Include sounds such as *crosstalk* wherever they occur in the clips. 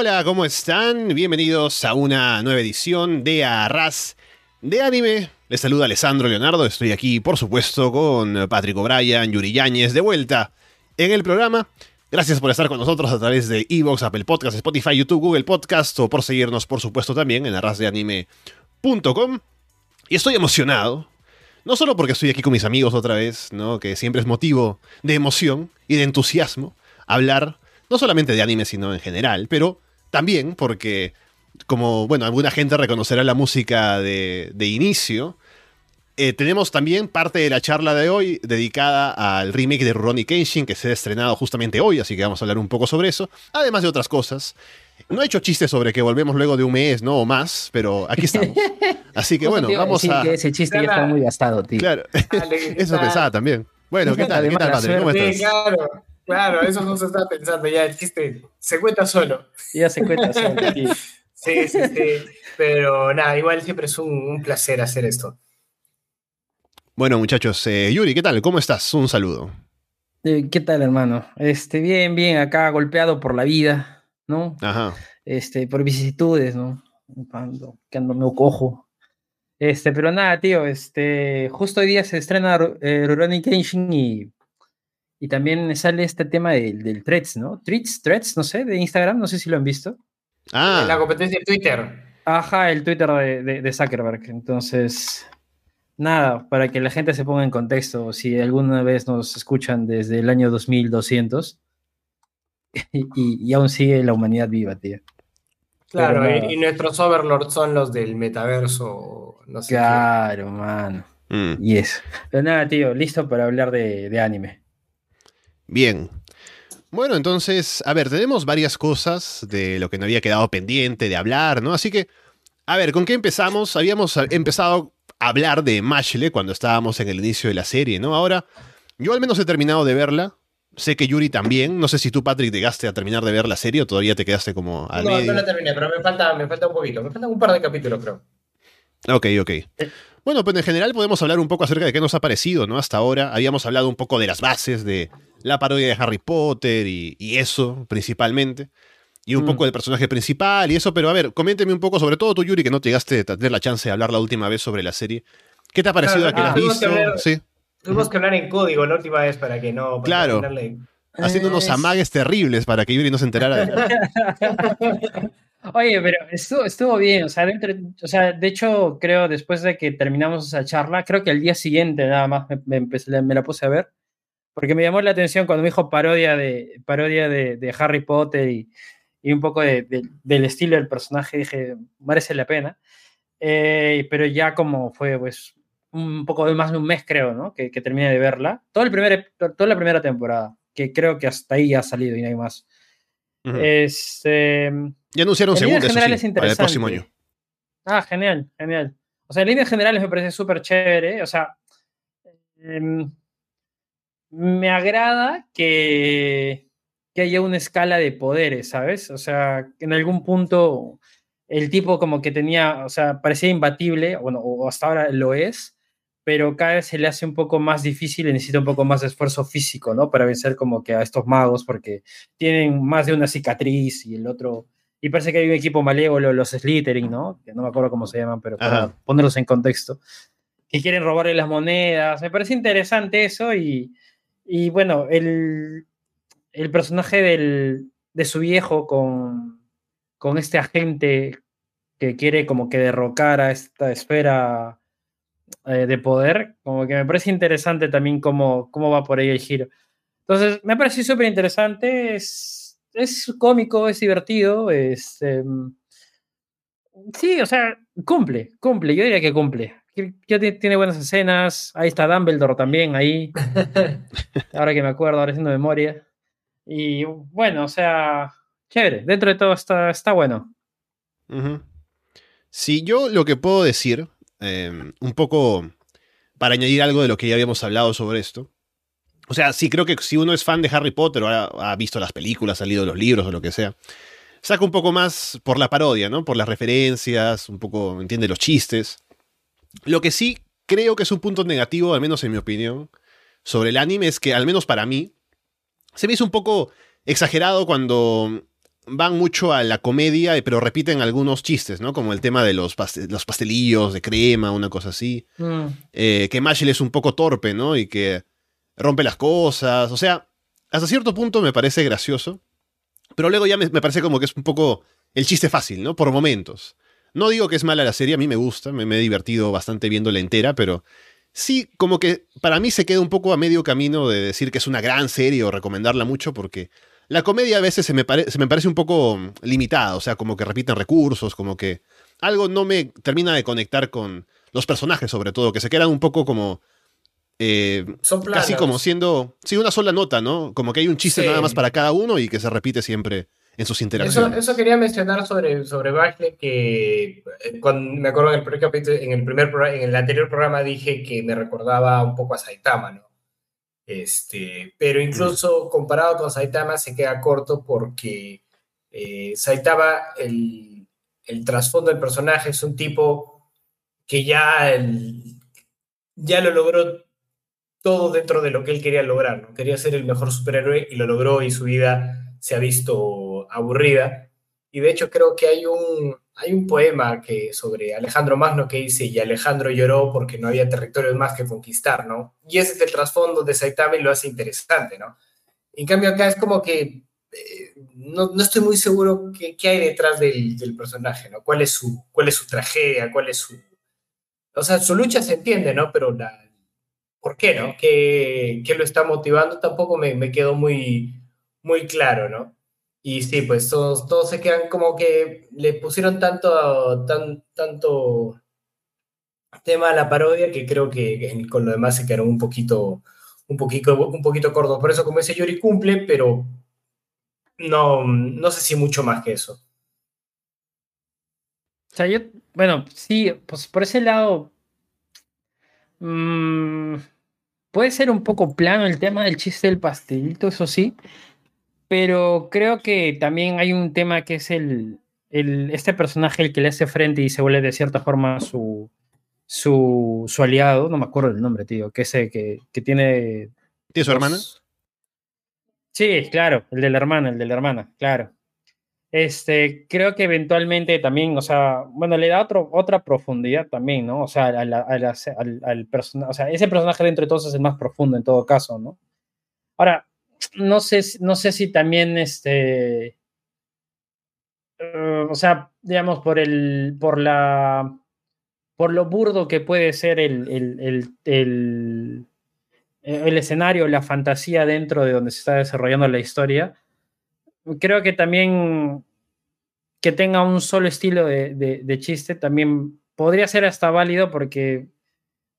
Hola, ¿cómo están? Bienvenidos a una nueva edición de Arras de Anime. Les saluda Alessandro Leonardo, estoy aquí, por supuesto, con Patrick O'Brien, Yuri Yáñez, de vuelta en el programa. Gracias por estar con nosotros a través de Evox, Apple Podcasts, Spotify, YouTube, Google Podcast o por seguirnos, por supuesto, también en arrasdeanime.com. Y estoy emocionado, no solo porque estoy aquí con mis amigos otra vez, ¿no? que siempre es motivo de emoción y de entusiasmo hablar no solamente de anime, sino en general, pero también porque, como, bueno, alguna gente reconocerá la música de, de inicio, eh, tenemos también parte de la charla de hoy dedicada al remake de Ronnie Kenshin, que se ha estrenado justamente hoy, así que vamos a hablar un poco sobre eso, además de otras cosas. No he hecho chistes sobre que volvemos luego de un mes, ¿no? O más, pero aquí estamos. *laughs* Así que bueno, vamos a... que ese chiste ya está muy gastado, tío. Claro, *laughs* eso pensaba también. Bueno, ¿qué tal? ¿Qué tal, Padre? ¿Cómo estás? Claro, eso no se está pensando ya, el chiste se cuenta solo. Ya se cuenta *laughs* solo. Sí, sí, sí. Pero nada, igual siempre es un, un placer hacer esto. Bueno, muchachos, eh, Yuri, ¿qué tal? ¿Cómo estás? Un saludo. Eh, ¿Qué tal, hermano? Este, bien, bien, acá golpeado por la vida, ¿no? Ajá. Este, por vicisitudes, ¿no? Ando, que ando medio cojo. Este, pero nada, tío, este, justo hoy día se estrena eh, Rurouni Kenshin y, y también sale este tema del, del threads, ¿no? Threads, threads, no sé, de Instagram, no sé si lo han visto. Ah, La competencia de Twitter. Ajá, el Twitter de, de, de Zuckerberg. Entonces, nada, para que la gente se ponga en contexto, si alguna vez nos escuchan desde el año 2200 *laughs* y, aún sigue la humanidad viva, tío. Claro, Pero y, y nuestros overlords son los del metaverso, no sé. qué. Claro, mano. mm, Y eso. Pero nada, tío, listo para hablar de, de anime. Bien. Bueno, entonces, a ver, tenemos varias cosas de lo que nos había quedado pendiente de hablar, ¿no? Así que, a ver, ¿con qué empezamos? Habíamos empezado a hablar de Mashle cuando estábamos en el inicio de la serie, ¿no? Ahora, yo al menos he terminado de verla. Sé que Yuri también. No sé si tú, Patrick, llegaste a terminar de ver la serie o todavía te quedaste como al No, medio. no la terminé, pero me falta, me falta un poquito. Me faltan un par de capítulos, creo. Ok, ok. Bueno, pues en general podemos hablar un poco acerca de qué nos ha parecido, ¿no? Hasta ahora habíamos hablado un poco de las bases de la parodia de Harry Potter y, y eso, principalmente. Y un Mm. poco del personaje principal y eso, pero a ver, coménteme un poco, sobre todo tú, Yuri, que no te llegaste a tener la chance de hablar la última vez sobre la serie. ¿Qué te ha parecido Claro, a que la has ah, tuvimos que visto? hablar- Sí, Tuvimos que hablar en código la última vez para que no. para Claro. haciendo unos Es- amagues terribles para que Yuri no se enterara de *laughs* Oye, pero estuvo, estuvo bien, o sea, dentro- o sea, de hecho, creo después de que terminamos esa charla, creo que al día siguiente nada más me, me empecé- me la puse a ver, porque me llamó la atención cuando me dijo parodia de, parodia de, de Harry Potter y, y un poco de- de- del estilo del personaje, dije, merece la pena. Eh, pero ya como fue, pues, un poco de más de un mes, creo, ¿no? Que, que terminé de verla. Todo el primer, toda la primera temporada, que creo que hasta ahí ha salido y no hay más. Ujú. Este, Ya anunciaron en líneas segunda, eso generales sí, es para el próximo año. Ah, genial, genial. O sea, en líneas generales me parece súper chévere. O sea, em, me agrada que, que haya una escala de poderes, ¿sabes? O sea, en algún punto el tipo como que tenía, o sea, parecía imbatible, bueno, o hasta ahora lo es, pero cada vez se le hace un poco más difícil y necesita un poco más de esfuerzo físico, ¿no? Para vencer como que a estos magos, porque tienen más de una cicatriz y el otro... Y parece que hay un equipo malévolo, los Slytherin, ¿no? Que no me acuerdo cómo se llaman, pero para Ajá. ponerlos en contexto. Que quieren robarle las monedas. Me parece interesante eso y, y bueno, el, el personaje del, de su viejo con, con este agente que quiere como que derrocar a esta esfera eh, de poder, como que me parece interesante también cómo, cómo va por ahí el giro. Entonces, me parece súper interesante, es, es cómico, es divertido, es... em, sí, o sea, cumple, cumple, yo diría que cumple. Ti- tiene buenas escenas, ahí está Dumbledore también, ahí, *laughs* ahora que me acuerdo, ahora haciendo memoria. Y bueno, o sea, chévere, dentro de todo está, está bueno. Sí, yo lo que puedo decir, eh, un poco para añadir algo de lo que ya habíamos hablado sobre esto. O sea, sí creo que si uno es fan de Harry Potter o ha, ha visto las películas, ha leído los libros o lo que sea, saca un poco más por la parodia, ¿no? Por las referencias, un poco, entiende, los chistes. Lo que sí creo que es un punto negativo, al menos en mi opinión, sobre el anime es que, al menos para mí, se me hizo un poco exagerado cuando van mucho a la comedia, eh, pero repiten algunos chistes, ¿no? Como el tema de los, los pastelillos de crema, una cosa así. Mm. Eh, que Marshall es un poco torpe, ¿no? Y que rompe las cosas. O sea, hasta cierto punto me parece gracioso. Pero luego ya me, me parece como que es un poco el chiste fácil, ¿no? Por momentos. No digo que es mala la serie, a mí me gusta, me, me he divertido bastante viéndola entera, pero sí, como que para mí se queda un poco a medio camino de decir que es una gran serie o recomendarla mucho, porque la comedia a veces se me, pare- se me parece un poco limitada, o sea, como que repiten recursos, como que algo no me termina de conectar con los personajes, sobre todo, que se quedan un poco como... eh, Son planos. casi como siendo, sí, una sola nota, ¿no? Como que hay un chiste Sí. nada más para cada uno y que se repite siempre en sus Eso, interacciones. eso quería mencionar sobre, sobre Bachelet, que eh, cuando, me acuerdo en el primer capítulo, en el primer en el anterior programa dije que me recordaba un poco a Saitama, ¿no? Este, pero incluso comparado con Saitama se queda corto porque eh, Saitama, el, el trasfondo del personaje es un tipo que ya, el- ya lo logró todo dentro de lo que él quería lograr, ¿no? Quería ser el mejor superhéroe y lo logró y su vida se ha visto aburrida. Y de hecho creo que hay un, hay un poema que, sobre Alejandro Magno que dice, y Alejandro lloró porque no había territorios más que conquistar, ¿no? Y ese es el trasfondo de y lo hace interesante, ¿no? En cambio acá es como que eh, no, no estoy muy seguro qué hay detrás del, del personaje, ¿no? ¿Cuál es, su, ¿Cuál es su tragedia? ¿Cuál es su... O sea, su lucha se entiende, ¿no? Pero la, ¿por qué, no? ¿Qué, qué lo está motivando? Tampoco me, me quedó muy, muy claro, ¿no? Y sí, pues todos, todos se quedan como que le pusieron tanto, tan, tanto tema a la parodia que creo que con lo demás se quedaron un poquito, un poquito, un poquito cortos. Por eso, como dice Yuri, cumple, pero no, no sé si mucho más que eso. O sea, yo, bueno, sí, pues por ese lado, mm, puede ser un poco plano el tema del chiste del pastelito, eso sí, pero creo que también hay un tema que es el, el este personaje el que le hace frente y se vuelve de cierta forma su, su, su aliado, no me acuerdo el nombre, tío, que ese que, que tiene... ¿Tiene su hermana? Sí, claro, el de la hermana, el de la hermana, claro. Este, creo que eventualmente también, o sea, bueno, le da otro, otra profundidad también, ¿no? O sea, a la- a la- al, al persona- o sea, ese personaje dentro de todos es el más profundo en todo caso, ¿no? Ahora, no sé, no sé si también este, eh, o sea, digamos, por el, por la, por lo burdo que puede ser el, el, el, el, escenario, la fantasía dentro de donde se está desarrollando la historia, creo que también que tenga un solo estilo de chiste también podría ser hasta válido porque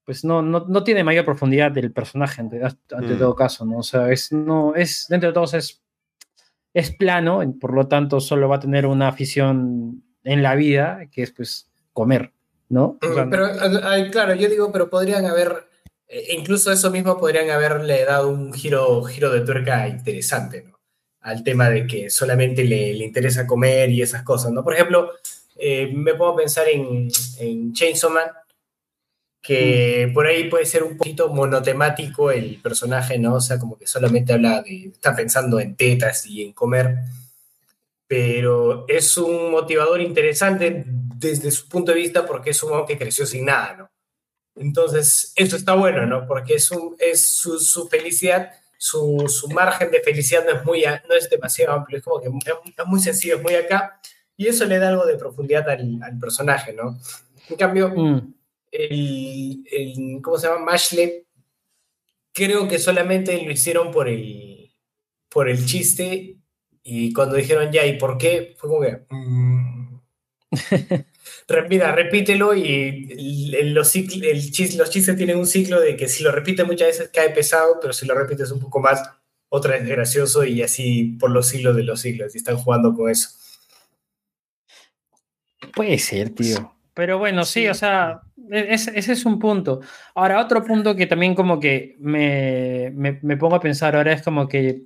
pues no, no, no tiene mayor profundidad del personaje ante, ante Mm. todo caso, ¿no? O sea, es, no, es, dentro de todos es, es plano, y por lo tanto solo va a tener una afición en la vida, que es pues comer, ¿no? O sea, pero, ay, claro, yo digo, pero podrían haber, eh, incluso eso mismo podrían haberle dado un giro, giro de tuerca interesante, ¿no? Al tema de que solamente le, le interesa comer y esas cosas, ¿no? Por ejemplo, eh, me puedo pensar en, en Chainsaw Man, que por ahí puede ser un poquito monotemático el personaje, ¿no? O sea, como que solamente habla de, está pensando en tetas y en comer, pero es un motivador interesante desde su punto de vista porque es un hombre que creció sin nada, ¿no? Entonces, eso está bueno, ¿no? Porque es, un, es su, su felicidad, su, su, margen de felicidad no es, muy, no es demasiado amplio, es como que es muy sencillo, es muy acá, y eso le da algo de profundidad al, al personaje, ¿no? En cambio, mm. El, el, ¿cómo se llama? Mashley, creo que solamente lo hicieron por el, por el chiste, y cuando dijeron ya, ¿y por qué? Fue como que... *laughs* Mmm, Mira, repítelo y los, el chis, los chistes tienen un ciclo de que si lo repites muchas veces cae pesado, pero si lo repites un poco más, otra vez gracioso y así por los siglos de los siglos. Y están jugando con eso. Puede ser, tío. Pero bueno, sí, o sea, ese, ese es un punto. Ahora, otro punto que también como que me, me, me pongo a pensar ahora es como que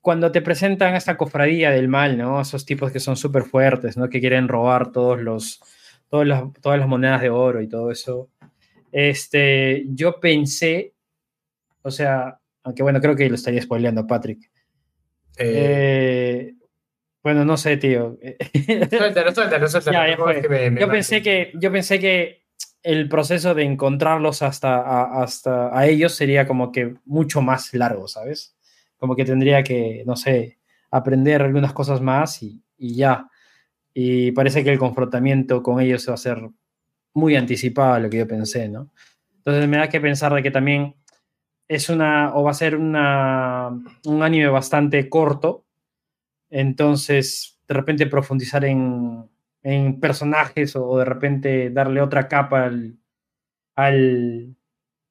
cuando te presentan esta cofradía del mal, ¿no? Esos tipos que son súper fuertes, ¿no? Que quieren robar todos los, todas, las, todas las monedas de oro y todo eso. Este, yo pensé, o sea, aunque bueno, creo que lo estaría spoileando Patrick. Eh, Bueno, no sé, tío. *laughs* Suéltalo, suéltalo, suéltalo. Ya, ya Tampoco es fue. que me- me Yo pensé que, yo pensé que el proceso de encontrarlos hasta a, hasta a ellos sería como que mucho más largo, ¿sabes? Como que tendría que, no sé, aprender algunas cosas más y, y ya. Y parece que el confrontamiento con ellos va a ser muy anticipado a lo que yo pensé, ¿no? Entonces me da que pensar de que también es una, o va a ser una, un anime bastante corto, entonces de repente profundizar en, en personajes o de repente darle otra capa al, al,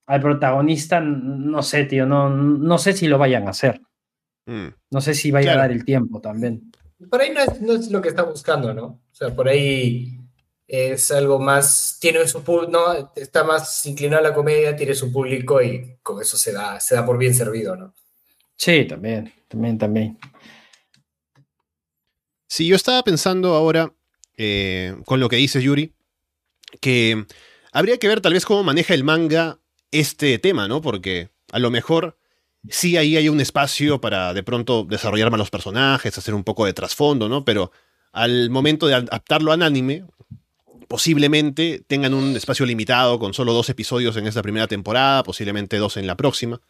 al protagonista, no sé, tío, no, no sé si lo vayan a hacer. Mm. No sé si vaya Claro. a dar el tiempo también. Por ahí no es, no es lo que está buscando, ¿no? O sea, por ahí es algo más, tiene su público, no, está más inclinado a la comedia, tiene su público y con eso se da, se da por bien servido, ¿no? Sí, también, también, también. Sí, yo estaba pensando ahora, eh, con lo que dices, Yuri, que habría que ver tal vez cómo maneja el manga este tema, ¿no? Porque a lo mejor sí ahí hay un espacio para de pronto desarrollar más los personajes, hacer un poco de trasfondo, ¿no? Pero al momento de adaptarlo al anime, posiblemente tengan un espacio limitado con solo dos episodios en esta primera temporada, posiblemente dos en la próxima.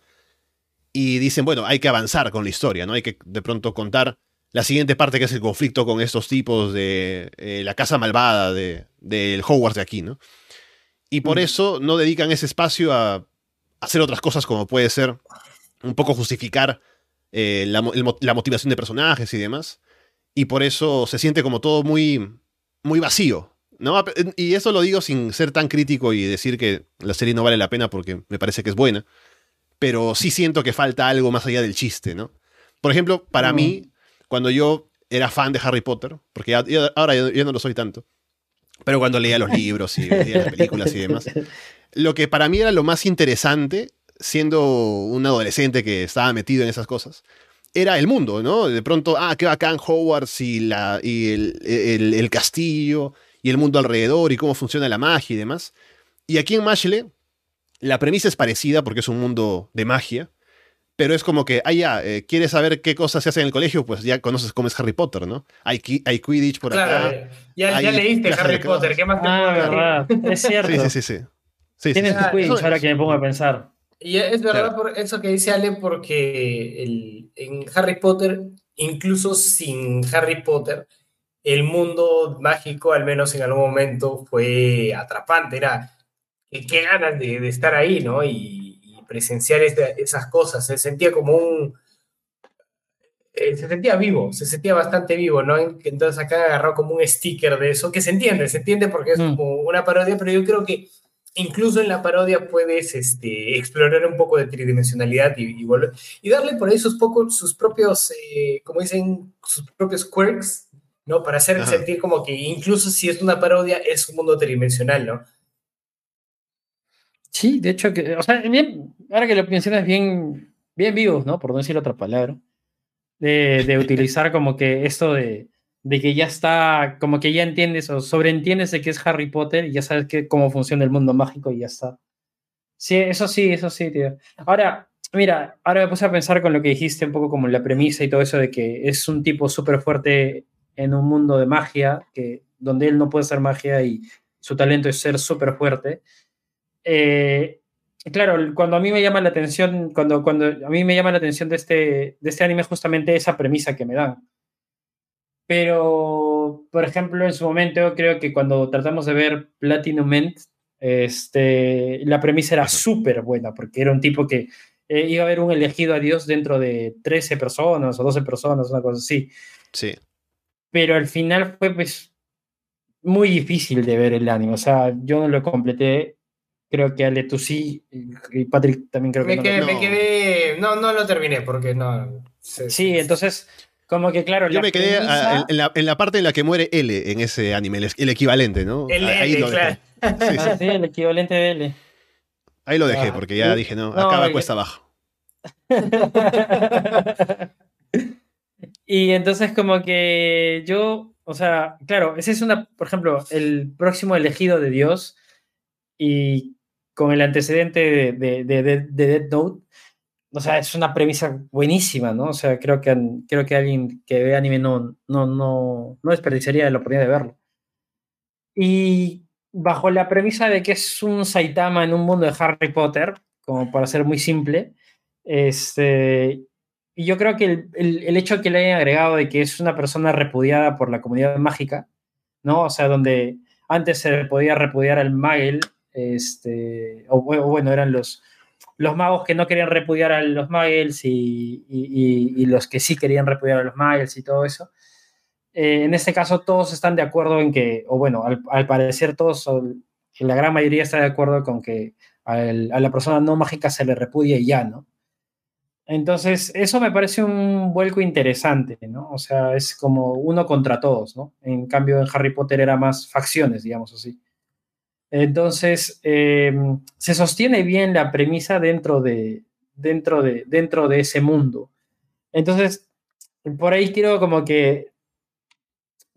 Y dicen, bueno, hay que avanzar con la historia, ¿no? Hay que de pronto contar la siguiente parte que es el conflicto con estos tipos de eh, la casa malvada de- del Hogwarts de aquí, ¿no? Y por Mm. eso no dedican ese espacio a hacer otras cosas como puede ser un poco justificar eh, el la motivación de personajes y demás. Y por eso se siente como todo muy, muy vacío, ¿no? Y eso lo digo sin ser tan crítico y decir que la serie no vale la pena porque me parece que es buena. Pero sí siento que falta algo más allá del chiste, ¿no? Por ejemplo, para Mm. mí, cuando yo era fan de Harry Potter, porque ya- ya- ahora yo, yo no lo soy tanto, pero cuando leía los libros y veía las películas y demás, *laughs* lo que para mí era lo más interesante, siendo un adolescente que estaba metido en esas cosas, era el mundo, ¿no? De pronto, ah, qué bacán Hogwarts y, la, y el, el- el castillo y el mundo alrededor y cómo funciona la magia y demás. Y aquí en Mashle, la premisa es parecida porque es un mundo de magia, pero es como que, ah, ya, eh, ¿quieres saber qué cosas se hacen en el colegio? Pues ya conoces cómo es Harry Potter, ¿no? Hay, qui- hay Quidditch por Claro, acá. ya, ya leíste Harry. Potter, ¿qué más te Ah, puedo decir? es *laughs* cierto. Sí, sí, sí, sí. Tienes sí. tu Quidditch, Eso- ahora que me pongo a pensar. Y es verdad Claro. por eso que dice Ale, porque el- en Harry Potter, incluso sin Harry Potter, el mundo mágico, al menos en algún momento, fue atrapante. Era qué qué ganas de, de estar ahí, ¿no? Y presenciar esa- esas cosas. Se sentía como un. eh, se sentía vivo, se sentía bastante vivo, ¿no? Entonces acá agarró como un sticker de eso, que se entiende, se entiende porque es Mm. como una parodia, pero yo creo que incluso en la parodia puedes este, explorar un poco de tridimensionalidad y, y, volver- y darle por ahí sus, pocos, sus propios, eh, como dicen, sus propios quirks, ¿no? Para hacer Ajá. sentir como que incluso si es una parodia, es un mundo tridimensional, ¿no? Sí, de hecho, que, o sea, bien, ahora que lo mencionas, bien, bien vivos, ¿no? Por no decir otra palabra. De, de *laughs* utilizar como que esto de, de que ya está, como que ya entiendes o sobreentiendes de que es Harry Potter y ya sabes que, cómo funciona el mundo mágico y ya está. Sí, eso sí, eso sí, tío. Ahora, mira, ahora me puse a pensar con lo que dijiste, un poco como la premisa y todo eso de que es un tipo súper fuerte en un mundo de magia, que, donde él no puede hacer magia y su talento es ser súper fuerte. Eh, claro, cuando a mí me llama la atención, cuando, cuando a mí me llama la atención de este, de este anime, justamente esa premisa que me dan. Pero, por ejemplo, en su momento, creo que cuando tratamos de ver Platinum End, este, la premisa era súper buena, porque era un tipo que eh, iba a haber un elegido a Dios dentro de 13 personas o 12 personas, una cosa así. Sí. Pero al final fue pues muy difícil de ver el anime. O sea, yo no lo completé. Creo que Ale, tú sí, y Patrick también creo que Me no. quedé, lo- me no. quedé, no, no lo terminé porque no. se- Sí, se- entonces, como que claro, Yo la me quedé premisa- en, la, en la parte en la que muere L en ese anime, el, el equivalente, ¿no? El ahí L, lo dejé. claro. Sí, sí. Ah, sí, el equivalente de L. Ahí lo dejé Ah, porque ya dije, no, No, acaba cuesta abajo. *laughs* y entonces como que yo, o sea, claro, ese es una, por ejemplo, el próximo elegido de Dios y con el antecedente de, de, de, de- de Death Note, o sea, es una premisa buenísima, ¿no? O sea, creo que, creo que alguien que ve anime no, no, no, no desperdiciaría la oportunidad de verlo. Y bajo la premisa de que es un Saitama en un mundo de Harry Potter, como para ser muy simple, este, y yo creo que el, el, hecho que le hayan agregado de que es una persona repudiada por la comunidad mágica, ¿no? O sea, donde antes se podía repudiar al Magel, este, o, bueno, eran los, los magos que no querían repudiar a los Magels y, los que sí querían repudiar a los Magels y todo eso. Eh, en este caso todos están de acuerdo en que, o bueno, al, parecer todos, la gran mayoría está de acuerdo con que a la persona no mágica se le repudie y ya, ¿no? Entonces, eso me parece un vuelco interesante, ¿no? O sea, es como uno contra todos, ¿no? En cambio, en Harry Potter era más facciones, digamos así. Entonces, eh, se sostiene bien la premisa dentro de, dentro, de, dentro de ese mundo. Entonces, por ahí quiero como que,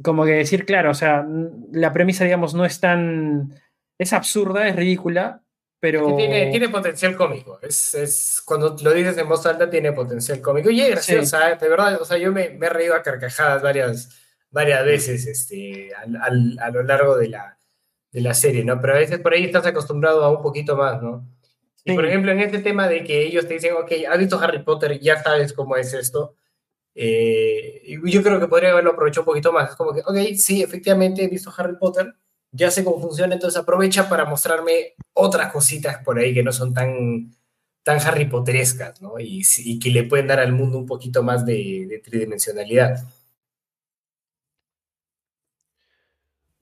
como que decir, claro, o sea, la premisa, digamos, no es tan, es absurda, es ridícula, pero... Tiene, tiene potencial cómico. Es, es, cuando lo dices en voz alta, tiene potencial cómico. Y es graciosa, de verdad. O sea, yo me, me, he reído a carcajadas varias, varias veces este, al, a lo largo de la, de la serie, ¿no? Pero a veces por ahí estás acostumbrado a un poquito más, ¿no? Y por ejemplo, en este tema de que ellos te dicen, ok, has visto Harry Potter, ya sabes cómo es esto. Eh, yo creo que podría haberlo aprovechado un poquito más. Es como que, ok, sí, efectivamente he visto Harry Potter, ya sé cómo funciona, entonces aprovecha para mostrarme otras cositas por ahí que no son tan, tan Harry Potterescas, ¿no? Y, y que le pueden dar al mundo un poquito más de, de tridimensionalidad.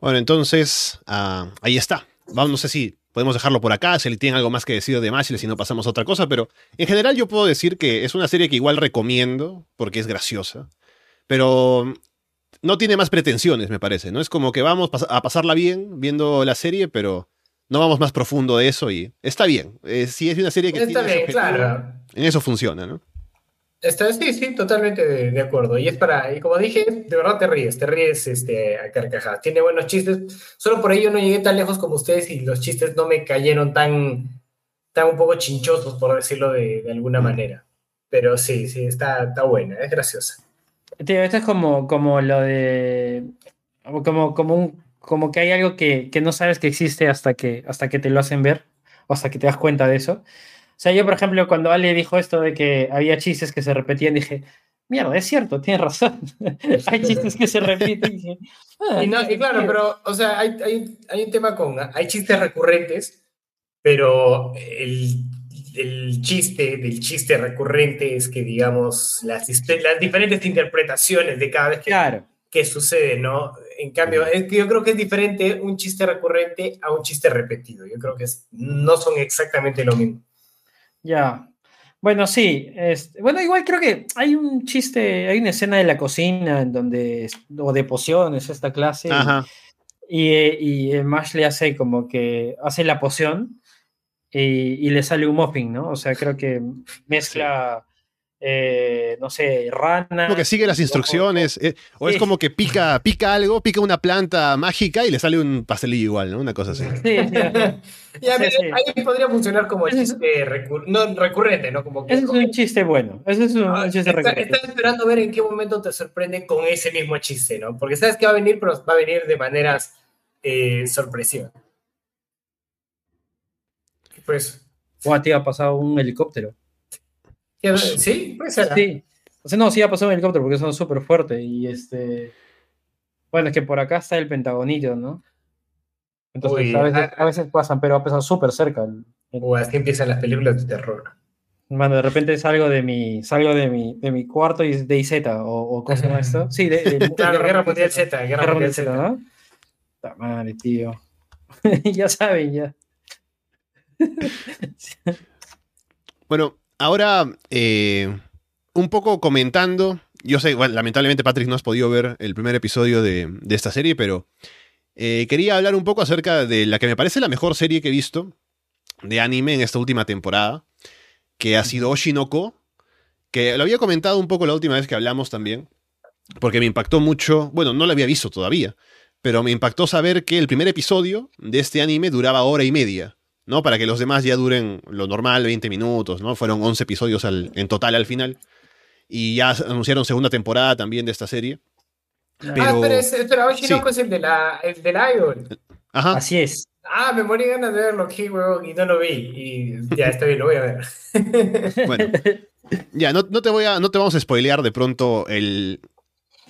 Bueno, entonces, ah, ahí está. Vamos, no sé si podemos dejarlo por acá, si tienen algo más que decir de más y si no pasamos a otra cosa, pero en general yo puedo decir que es una serie que igual recomiendo porque es graciosa, pero no tiene más pretensiones, me parece, ¿no? Es como que vamos a pasarla bien viendo la serie, pero no vamos más profundo de eso y está bien. Eh, si es una serie que está bien, claro. en eso funciona, ¿no? Sí, sí, totalmente de, acuerdo. Y es para, y como dije, de verdad te ríes, te ríes este, a carcajadas. Tiene buenos chistes. Solo por ello no llegué tan lejos como ustedes y los chistes no me cayeron tan, tan un poco chinchosos, por decirlo de, alguna manera. Pero sí, sí, está, está buena, es graciosa. Tío, esto es como, como lo de. Como, como, un, como que hay algo que, que no sabes que existe hasta que, hasta que te lo hacen ver, o hasta que te das cuenta de eso. O sea, yo, por ejemplo, cuando Ale dijo esto de que había chistes que se repetían, dije, mierda, es cierto, tienes razón. *laughs* hay chistes que se repiten. Y, ah, y, claro, pero, o sea, hay, hay, hay, un tema con, hay chistes recurrentes, pero el, el, chiste del chiste recurrente es que, digamos, las, las diferentes interpretaciones de cada vez que, claro. que sucede, ¿no? En cambio, es que yo creo que es diferente un chiste recurrente a un chiste repetido. Yo creo que no son exactamente lo mismo. Ya. Bueno, sí. bueno, igual creo que hay un chiste, hay una escena de la cocina en donde, o de pociones, esta clase. Y, y, y Mash le hace como que hace la poción y, le sale un muffin, ¿no? O sea, creo que mezcla eh, no sé, rana. Como que sigue las instrucciones, eh, o es como que pica, pica algo, pica una planta mágica y le sale un pastelillo igual, ¿no? Una cosa así. Sí, *laughs* y ahí podría funcionar como chiste no, recurrente, ¿no? Como ese es un chiste bueno, ese es un, ah, chiste recurrente. Estás esperando ver en qué momento te sorprende con ese mismo chiste, ¿no? Porque sabes que va a venir, pero va a venir de maneras eh, sorpresivas. Pues. O a ti ha pasado un helicóptero. Sí, puede ser. Sí. O sea, no, sí ha pasado un helicóptero porque son súper fuertes. Y este. Bueno, es que por acá está el Pentagonillo, ¿no? Entonces, a, veces, a, veces, pasan, pero ha pasado súper cerca. O así empiezan las películas de terror. Bueno, de repente salgo de mi, salgo de mi, de mi cuarto y de IZ, o, o ¿cómo se llama esto? *laughs* Sí, de, de claro, Guerra Mundial Z. Guerra, Mundial Z, ¿no? Está madre, tío. *laughs* ya saben, ya. bueno, Ahora, eh, un poco comentando, yo sé, bueno, lamentablemente Patrick no has podido ver el primer episodio de, esta serie, pero eh, quería hablar un poco acerca de la que me parece la mejor serie que he visto de anime en esta última temporada, que ha sido Oshinoko, que lo había comentado un poco la última vez que hablamos también, porque me impactó mucho, bueno, no lo había visto todavía, pero me impactó saber que el primer episodio de este anime duraba hora y media. ¿No? Para que los demás ya duren lo normal, 20 minutos, ¿no? Fueron 11 episodios al- en total al final. Y ya anunciaron segunda temporada también de esta serie. Ah, Pero- pero es, pero Oshinoko sí. es el, de la, el del Idol. Ajá. Así es. Ah, me morí de ganas de verlo aquí, huevón, y no lo vi. Y ya, está bien, lo voy a ver. *laughs* Bueno, ya, no, no te voy a, no te vamos a spoilear de pronto el,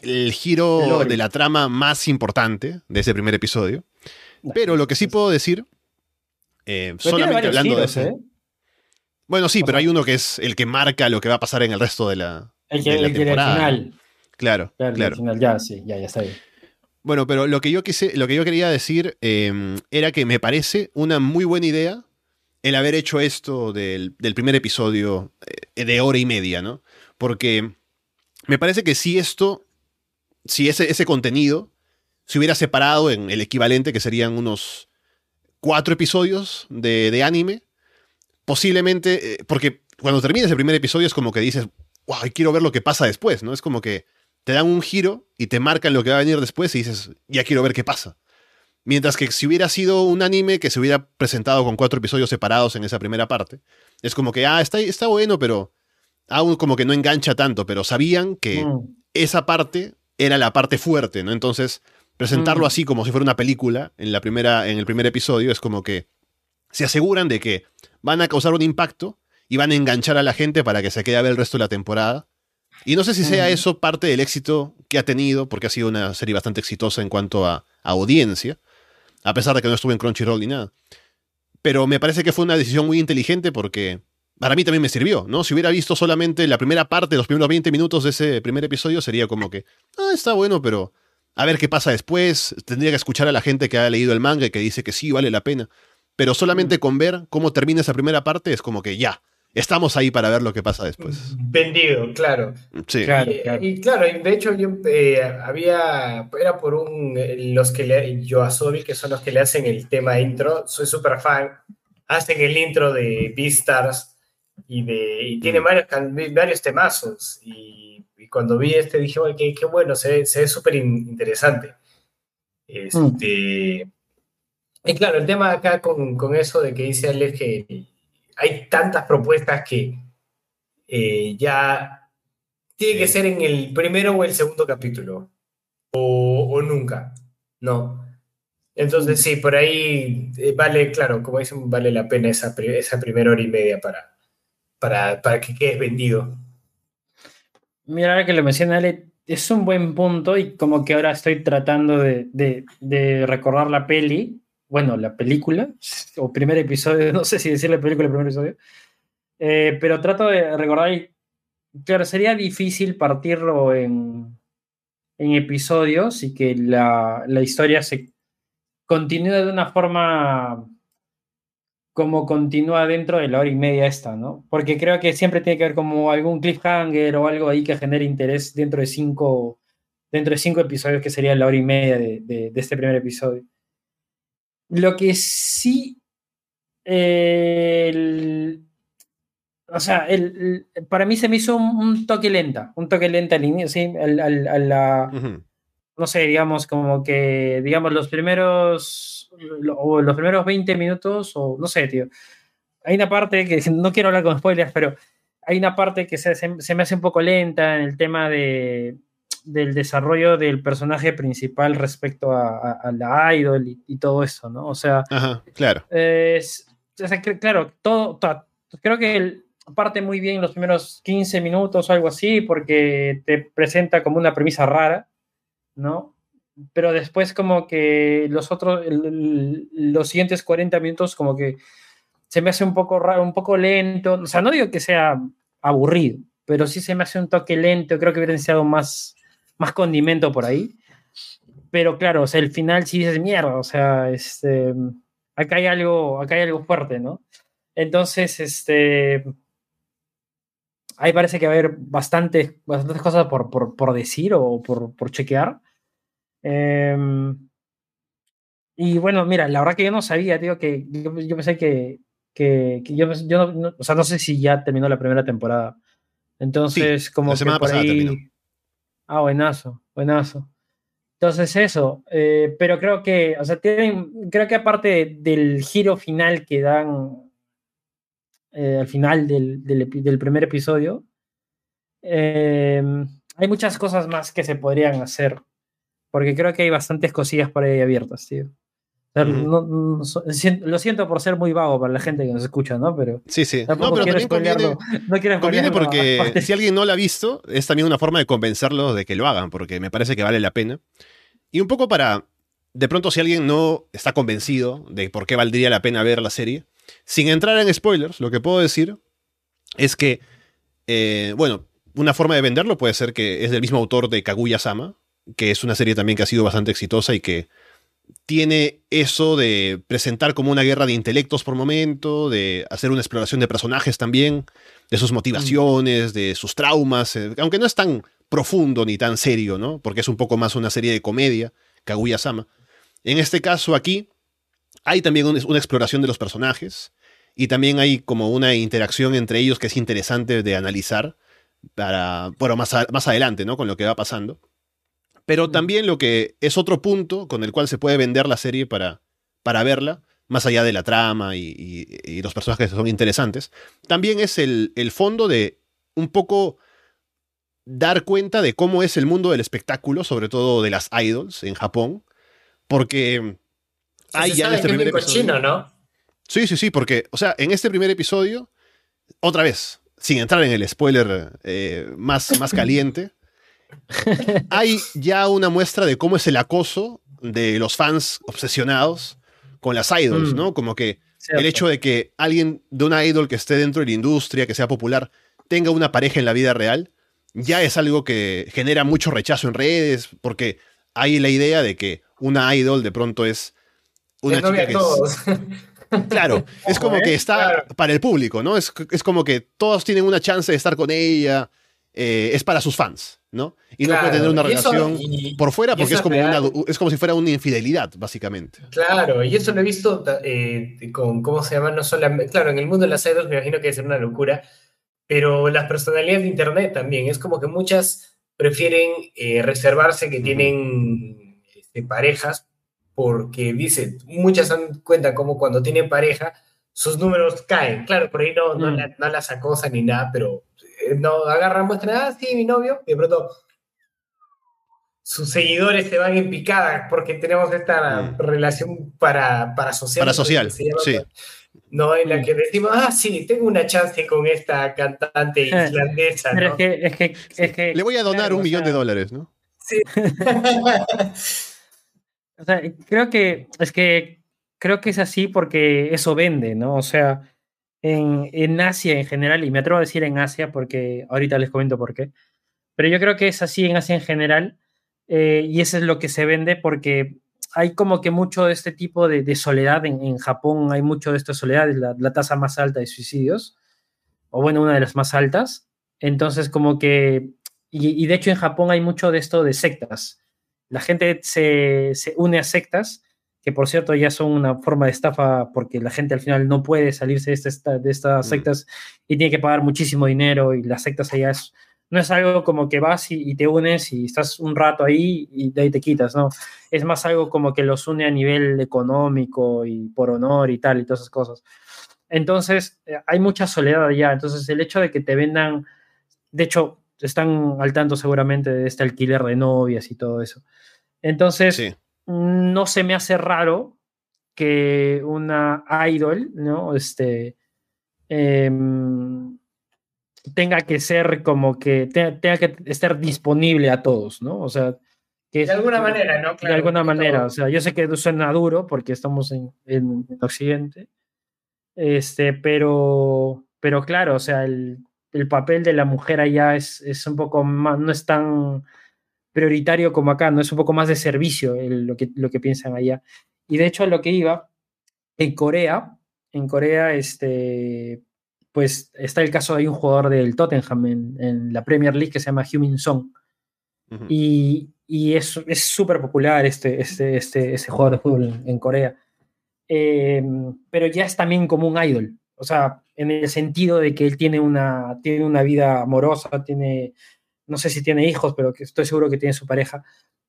el giro de la trama más importante de ese primer episodio. Pero lo que sí puedo decir, eh, solamente hablando giros, de ese. ¿eh? Bueno, sí, O pero sea- hay uno que es el que marca lo que va a pasar en el resto de la, El que, de la el que final. Claro, Claro, final. Ya, sí, ya, ya está bien. Bueno, pero lo que yo quise, lo que yo quería decir eh, era que me parece una muy buena idea el haber hecho esto del, del primer episodio eh, de hora y media, ¿no? Porque me parece que si esto, si ese, ese contenido se hubiera separado en el equivalente, que serían unos cuatro episodios de, de anime, posiblemente, eh, porque cuando terminas el primer episodio es como que dices, wow, quiero ver lo que pasa después, ¿no? Es como que te dan un giro y te marcan lo que va a venir después y dices, ya quiero ver qué pasa. Mientras que si hubiera sido un anime que se hubiera presentado con cuatro episodios separados en esa primera parte, es como que, ah, está, está bueno, pero aún como que no engancha tanto, pero sabían que Mm. esa parte era la parte fuerte, ¿no? Entonces, presentarlo Mm. así como si fuera una película en, la primera, en el primer episodio es como que se aseguran de que van a causar un impacto y van a enganchar a la gente para que se quede a ver el resto de la temporada. Y no sé si sea Mm. eso parte del éxito que ha tenido, porque ha sido una serie bastante exitosa en cuanto a, a audiencia, a pesar de que no estuvo en Crunchyroll ni nada. Pero me parece que fue una decisión muy inteligente porque para mí también me sirvió, ¿no? Si hubiera visto solamente la primera parte, los primeros 20 minutos de ese primer episodio, sería como que, ah, está bueno, pero a ver qué pasa después. Tendría que escuchar a la gente que ha leído el manga y que dice que sí, vale la pena. Pero solamente con ver cómo termina esa primera parte es como que ya, estamos ahí para ver lo que pasa después. Vendido, claro. Sí. Claro, y, claro. y claro, y de hecho yo eh, había, era por un, eh, los que le, Yoasobi, que son los que le hacen el tema intro, soy súper fan, hacen el intro de Beastars y, de, y tiene Mm. varios, varios temazos, y, y cuando vi este dije, "Oye, qué, qué bueno, se, ve- se ve súper in- interesante. Este, Y claro, el tema acá con, con eso de que dice Alex que hay tantas propuestas que eh, ya tiene que ser en el primero o el segundo capítulo. O, o nunca. No. Entonces, sí, por ahí eh, vale, claro, como dicen, vale la pena esa, esa primera hora y media para, para, para que quedes vendido. Mira, ahora que lo menciona Ale, es un buen punto y como que ahora estoy tratando de, recordar la peli, bueno, la película, o primer episodio, *laughs* no sé si decirle película o primer episodio, eh, pero trato de recordar, claro, sería difícil partirlo en, episodios y que la, la historia se continúe de una forma como continúa dentro de la hora y media esta, ¿no? Porque creo que siempre tiene que haber como algún cliffhanger o algo ahí que genere interés dentro de cinco, dentro de cinco episodios, que sería la hora y media de, de- de este primer episodio. Lo que sí, eh, el- o sea, el- el- para mí se me hizo un, un toque lenta, un toque lenta al inicio, sí, al- al- a la, no sé, digamos, como que, digamos, los primeros, o los primeros 20 minutos, o no sé, tío. Hay una parte que, *laughs* no quiero hablar con spoilers, pero hay una parte que se, se- se me hace un poco lenta en el tema de, del desarrollo del personaje principal respecto a, a- a la idol y, y todo eso, ¿no? O sea, Ajá, claro. es, o sea, que- claro, todo, to- creo que el- parte muy bien los primeros 15 minutos o algo así, porque te presenta como una premisa rara, ¿no? Pero después como que los otros, el- los siguientes 40 minutos como que se me hace un poco raro, un poco lento, o sea, no digo que sea aburrido, pero sí se me hace un toque lento, creo que hubiera necesitado más, más condimento por ahí. Pero claro, o sea, el final sí dices mierda, o sea, este, acá hay algo, acá hay algo fuerte, ¿no? Entonces, este, ahí parece que va a haber bastantes, bastantes cosas por, por, por decir o por, por chequear. Em, y bueno, mira, la verdad que yo no sabía, tío, que yo, yo pensé que, que, que yo, yo no, no- o sea, no sé si ya terminó la primera temporada. Entonces, como la que semana por pasada ahí... terminó. Ah, buenazo, buenazo. Entonces eso, eh, pero creo que, o sea, tienen, creo que aparte del giro final que dan eh, al final del, del, primer episodio, eh, hay muchas cosas más que se podrían hacer, porque creo que hay bastantes cosillas por ahí abiertas, tío lo siento por ser muy vago para la gente que nos escucha, ¿no? Pero sí, sí. No, pero también conviene, no conviene porque si alguien no lo ha visto, es también una forma de convencerlos de que lo hagan, porque me parece que vale la pena. Y un poco para, de pronto, si alguien no está convencido de por qué valdría la pena ver la serie, sin entrar en spoilers, lo que puedo decir es que, eh, bueno, una forma de venderlo puede ser que es del mismo autor de Kaguya-sama, que es una serie también que ha sido bastante exitosa y que tiene eso de presentar como una guerra de intelectos por momento, de hacer una exploración de personajes también, de sus motivaciones, de sus traumas, eh, aunque no es tan profundo ni tan serio, ¿no? Porque es un poco más una serie de comedia, Kaguya-sama. En este caso aquí hay también una exploración de los personajes y también hay como una interacción entre ellos que es interesante de analizar para, bueno, más, más adelante, ¿no? Con lo que va pasando. Pero también lo que es otro punto con el cual se puede vender la serie para, para verla, más allá de la trama y, los personajes que son interesantes, también es el, fondo de un poco dar cuenta de cómo es el mundo del espectáculo, sobre todo de las idols en Japón, porque hay ya en este primer episodio. ¿no? Sí, sí, sí, porque, o sea, en este primer episodio, otra vez, sin entrar en el spoiler eh, más, más *laughs* caliente, hay ya una muestra de cómo es el acoso de los fans obsesionados con las idols, mm. ¿no? Como que el hecho de que alguien de una idol que esté dentro de la industria, que sea popular, tenga una pareja en la vida real, ya es algo que genera mucho rechazo en redes, porque hay la idea de que una idol de pronto es una chica que *laughs* Claro, es como que está para el público, ¿no? Es, es, como que todos tienen una chance de estar con ella, eh, es para sus fans, ¿no? Y no puede tener una relación por fuera porque es como, es como si fuera una infidelidad, básicamente. Claro, y eso lo he visto eh, con, ¿cómo se llama? No solamente, claro, en el mundo de las idols me imagino que es una locura, pero las personalidades de Internet también, es como que muchas prefieren eh, reservarse que tienen este, parejas porque, dice, muchas dan cuenta como cuando tienen pareja, sus números caen. Claro, por ahí no, no, mm. no las acosan ni nada, pero no agarran, muestran, ah, sí, mi novio, y de pronto sus seguidores se van en picada porque tenemos esta mm. relación para, para social. Para social, sí. No, en la mm. que decimos, ah, sí, tengo una chance con esta cantante *laughs* islandesa. Pero es, que, es, que, Le voy a donar un millón de dólares, ¿no? Sí. *laughs* o sea, creo que es que creo que es así porque eso vende, ¿no? O sea, en, Asia en general, y me atrevo a decir en Asia porque ahorita les comento por qué, pero yo creo que es así en Asia en general eh, y eso es lo que se vende porque hay como que mucho de este tipo de, soledad en, Japón, hay mucho de esta soledad, la, la tasa más alta de suicidios, o bueno, una de las más altas. Entonces, como que, y, de hecho en Japón hay mucho de esto de sectas. La gente se, se une a sectas que por cierto ya son una forma de estafa porque la gente al final no puede salirse de, de estas sectas y tiene que pagar muchísimo dinero y las sectas allá es, no es algo como que vas y, te unes y estás un rato ahí y de ahí te quitas, ¿no? Es más algo como que los une a nivel económico y por honor y tal y todas esas cosas. Entonces, eh, hay mucha soledad allá. Entonces, el hecho de que te vendan, de hecho, están al tanto seguramente de este alquiler de novias y todo eso. Entonces, no se me hace raro que una idol, ¿no? Este, em, tenga que ser como que tenga, que estar disponible a todos, ¿no? O sea, que de alguna manera, ¿no? de alguna manera, o sea, yo sé que suena duro porque estamos en, en, Occidente, este, pero, pero claro, o sea, el, el papel de la mujer allá es, es un poco más, no es tan prioritario como acá, no es un poco más de servicio lo, que, lo que piensan allá. Y de hecho, lo que iba, en Corea, en Corea, este, pues está el caso de un jugador del Tottenham en, la Premier League que se llama Heung-Min Song. Y, y es súper popular este, este, este, este, jugador de fútbol en, Corea. Eh, pero ya es también como un idol. O sea, en el sentido de que él tiene una, tiene una vida amorosa, tiene no sé si tiene hijos, pero que estoy seguro que tiene su pareja,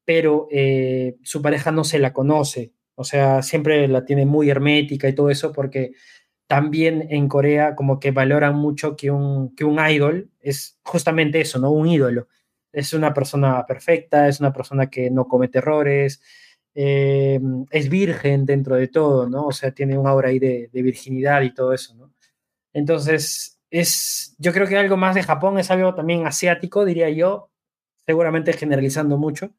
pero eh, su pareja no se la conoce. O sea, siempre la tiene muy hermética y todo eso porque también en Corea como que valoran mucho que un, que un idol es justamente eso, ¿no? Un ídolo. Es una persona perfecta, es una persona que no comete errores, eh, es virgen dentro de todo, ¿no? O sea, tiene un aura ahí de, de, virginidad y todo eso, ¿no? Entonces, es, yo creo que algo más de Japón es algo también asiático, diría yo, seguramente generalizando mucho,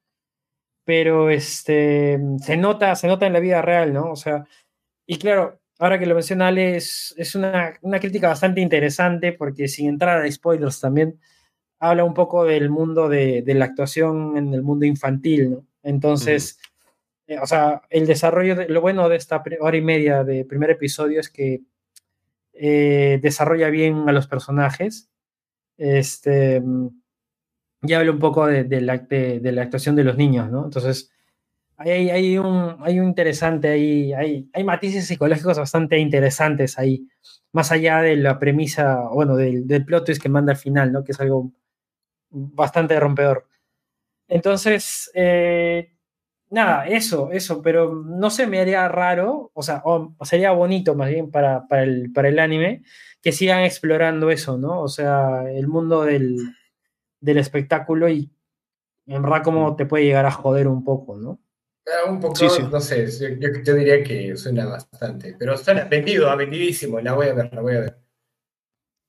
pero este, se nota, se nota en la vida real, ¿no? O sea, y claro, ahora que lo menciona Ale, es, es una, una, crítica bastante interesante porque sin entrar a spoilers también habla un poco del mundo de, de la actuación en el mundo infantil, ¿no? Entonces, mm. eh, o sea, el desarrollo, de, lo bueno de esta hora y media de primer episodio es que eh, desarrolla bien a los personajes, este, y habla un poco de, de la, de, la actuación de los niños, ¿no? Entonces, hay, hay, un, hay un interesante, hay, hay, hay matices psicológicos bastante interesantes ahí, más allá de la premisa, bueno, del, del plot twist que manda al final, ¿no? Que es algo bastante rompedor. Entonces, eh, nada, eso, eso, pero no se me haría raro, o sea, o sería bonito más bien para, para, el, para el anime, que sigan explorando eso, ¿no? O sea, el mundo del, del espectáculo y en verdad como te puede llegar a joder un poco, ¿no? Un poco, sí, sí. no sé, yo, yo, diría que suena bastante, pero suena vendido, vendidísimo, la voy a ver, la voy a ver.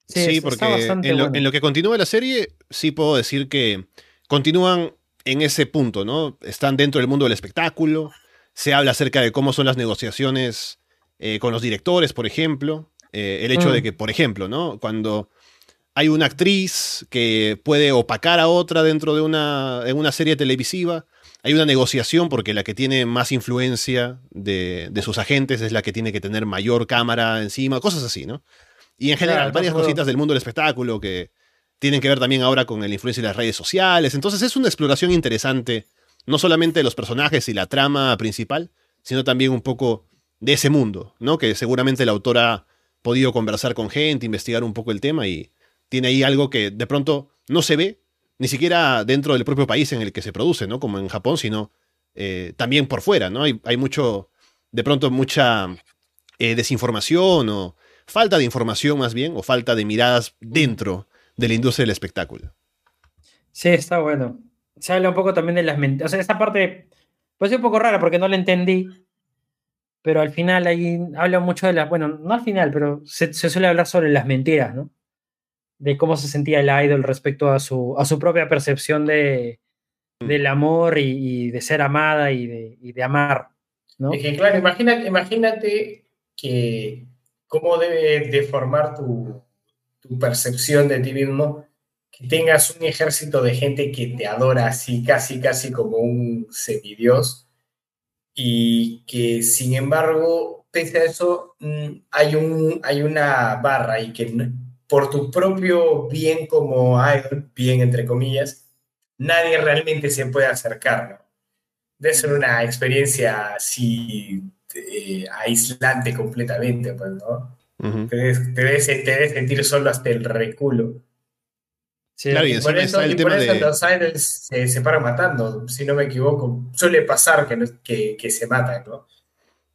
Sí, sí porque en lo, bueno. en lo, que continúa la serie, sí puedo decir que continúan en ese punto, ¿no? Están dentro del mundo del espectáculo, se habla acerca de cómo son las negociaciones eh, con los directores, por ejemplo, eh, el hecho mm. de que, por ejemplo, ¿no? Cuando hay una actriz que puede opacar a otra dentro de una, de una serie televisiva, hay una negociación porque la que tiene más influencia de, de, sus agentes es la que tiene que tener mayor cámara encima, cosas así, ¿no? Y en general, claro, varias cositas del mundo del espectáculo que tienen que ver también ahora con la influencia de las redes sociales. Entonces es una exploración interesante, no solamente de los personajes y la trama principal, sino también un poco de ese mundo, ¿no? Que seguramente la autora ha podido conversar con gente, investigar un poco el tema y tiene ahí algo que de pronto no se ve, ni siquiera dentro del propio país en el que se produce, ¿no? Como en Japón, sino eh, también por fuera, ¿no? Hay, mucho, de pronto mucha eh, desinformación o falta de información más bien, o falta de miradas dentro de la industria del espectáculo. Sí, está bueno. Se habla un poco también de las mentiras. O sea, esta parte pues es un poco rara porque no la entendí, pero al final ahí habla mucho de las, bueno, no al final, pero se, se, suele hablar sobre las mentiras, ¿no? De cómo se sentía el idol respecto a su, a su propia percepción de, mm. del amor y, y, de ser amada y de, y de amar, ¿no? Es que, claro, imagínate, imagínate que cómo debe deformar tu, tu percepción de ti mismo, que tengas un ejército de gente que te adora así, casi, casi como un semidios, y que sin embargo, pese a eso, mm, hay, un, hay una barra y que por tu propio bien como idol, bien entre comillas, nadie realmente se puede acercar, ¿no? Debe ser una experiencia así eh, aislante completamente, pues, ¿no? Uh -huh. te, debes, te, debes, te, debes, sentir solo hasta el reculo. Sí, claro, y, por eso, y por eso de... los idols se, se paran matando, si no me equivoco. Suele pasar que, que, que se matan, ¿no?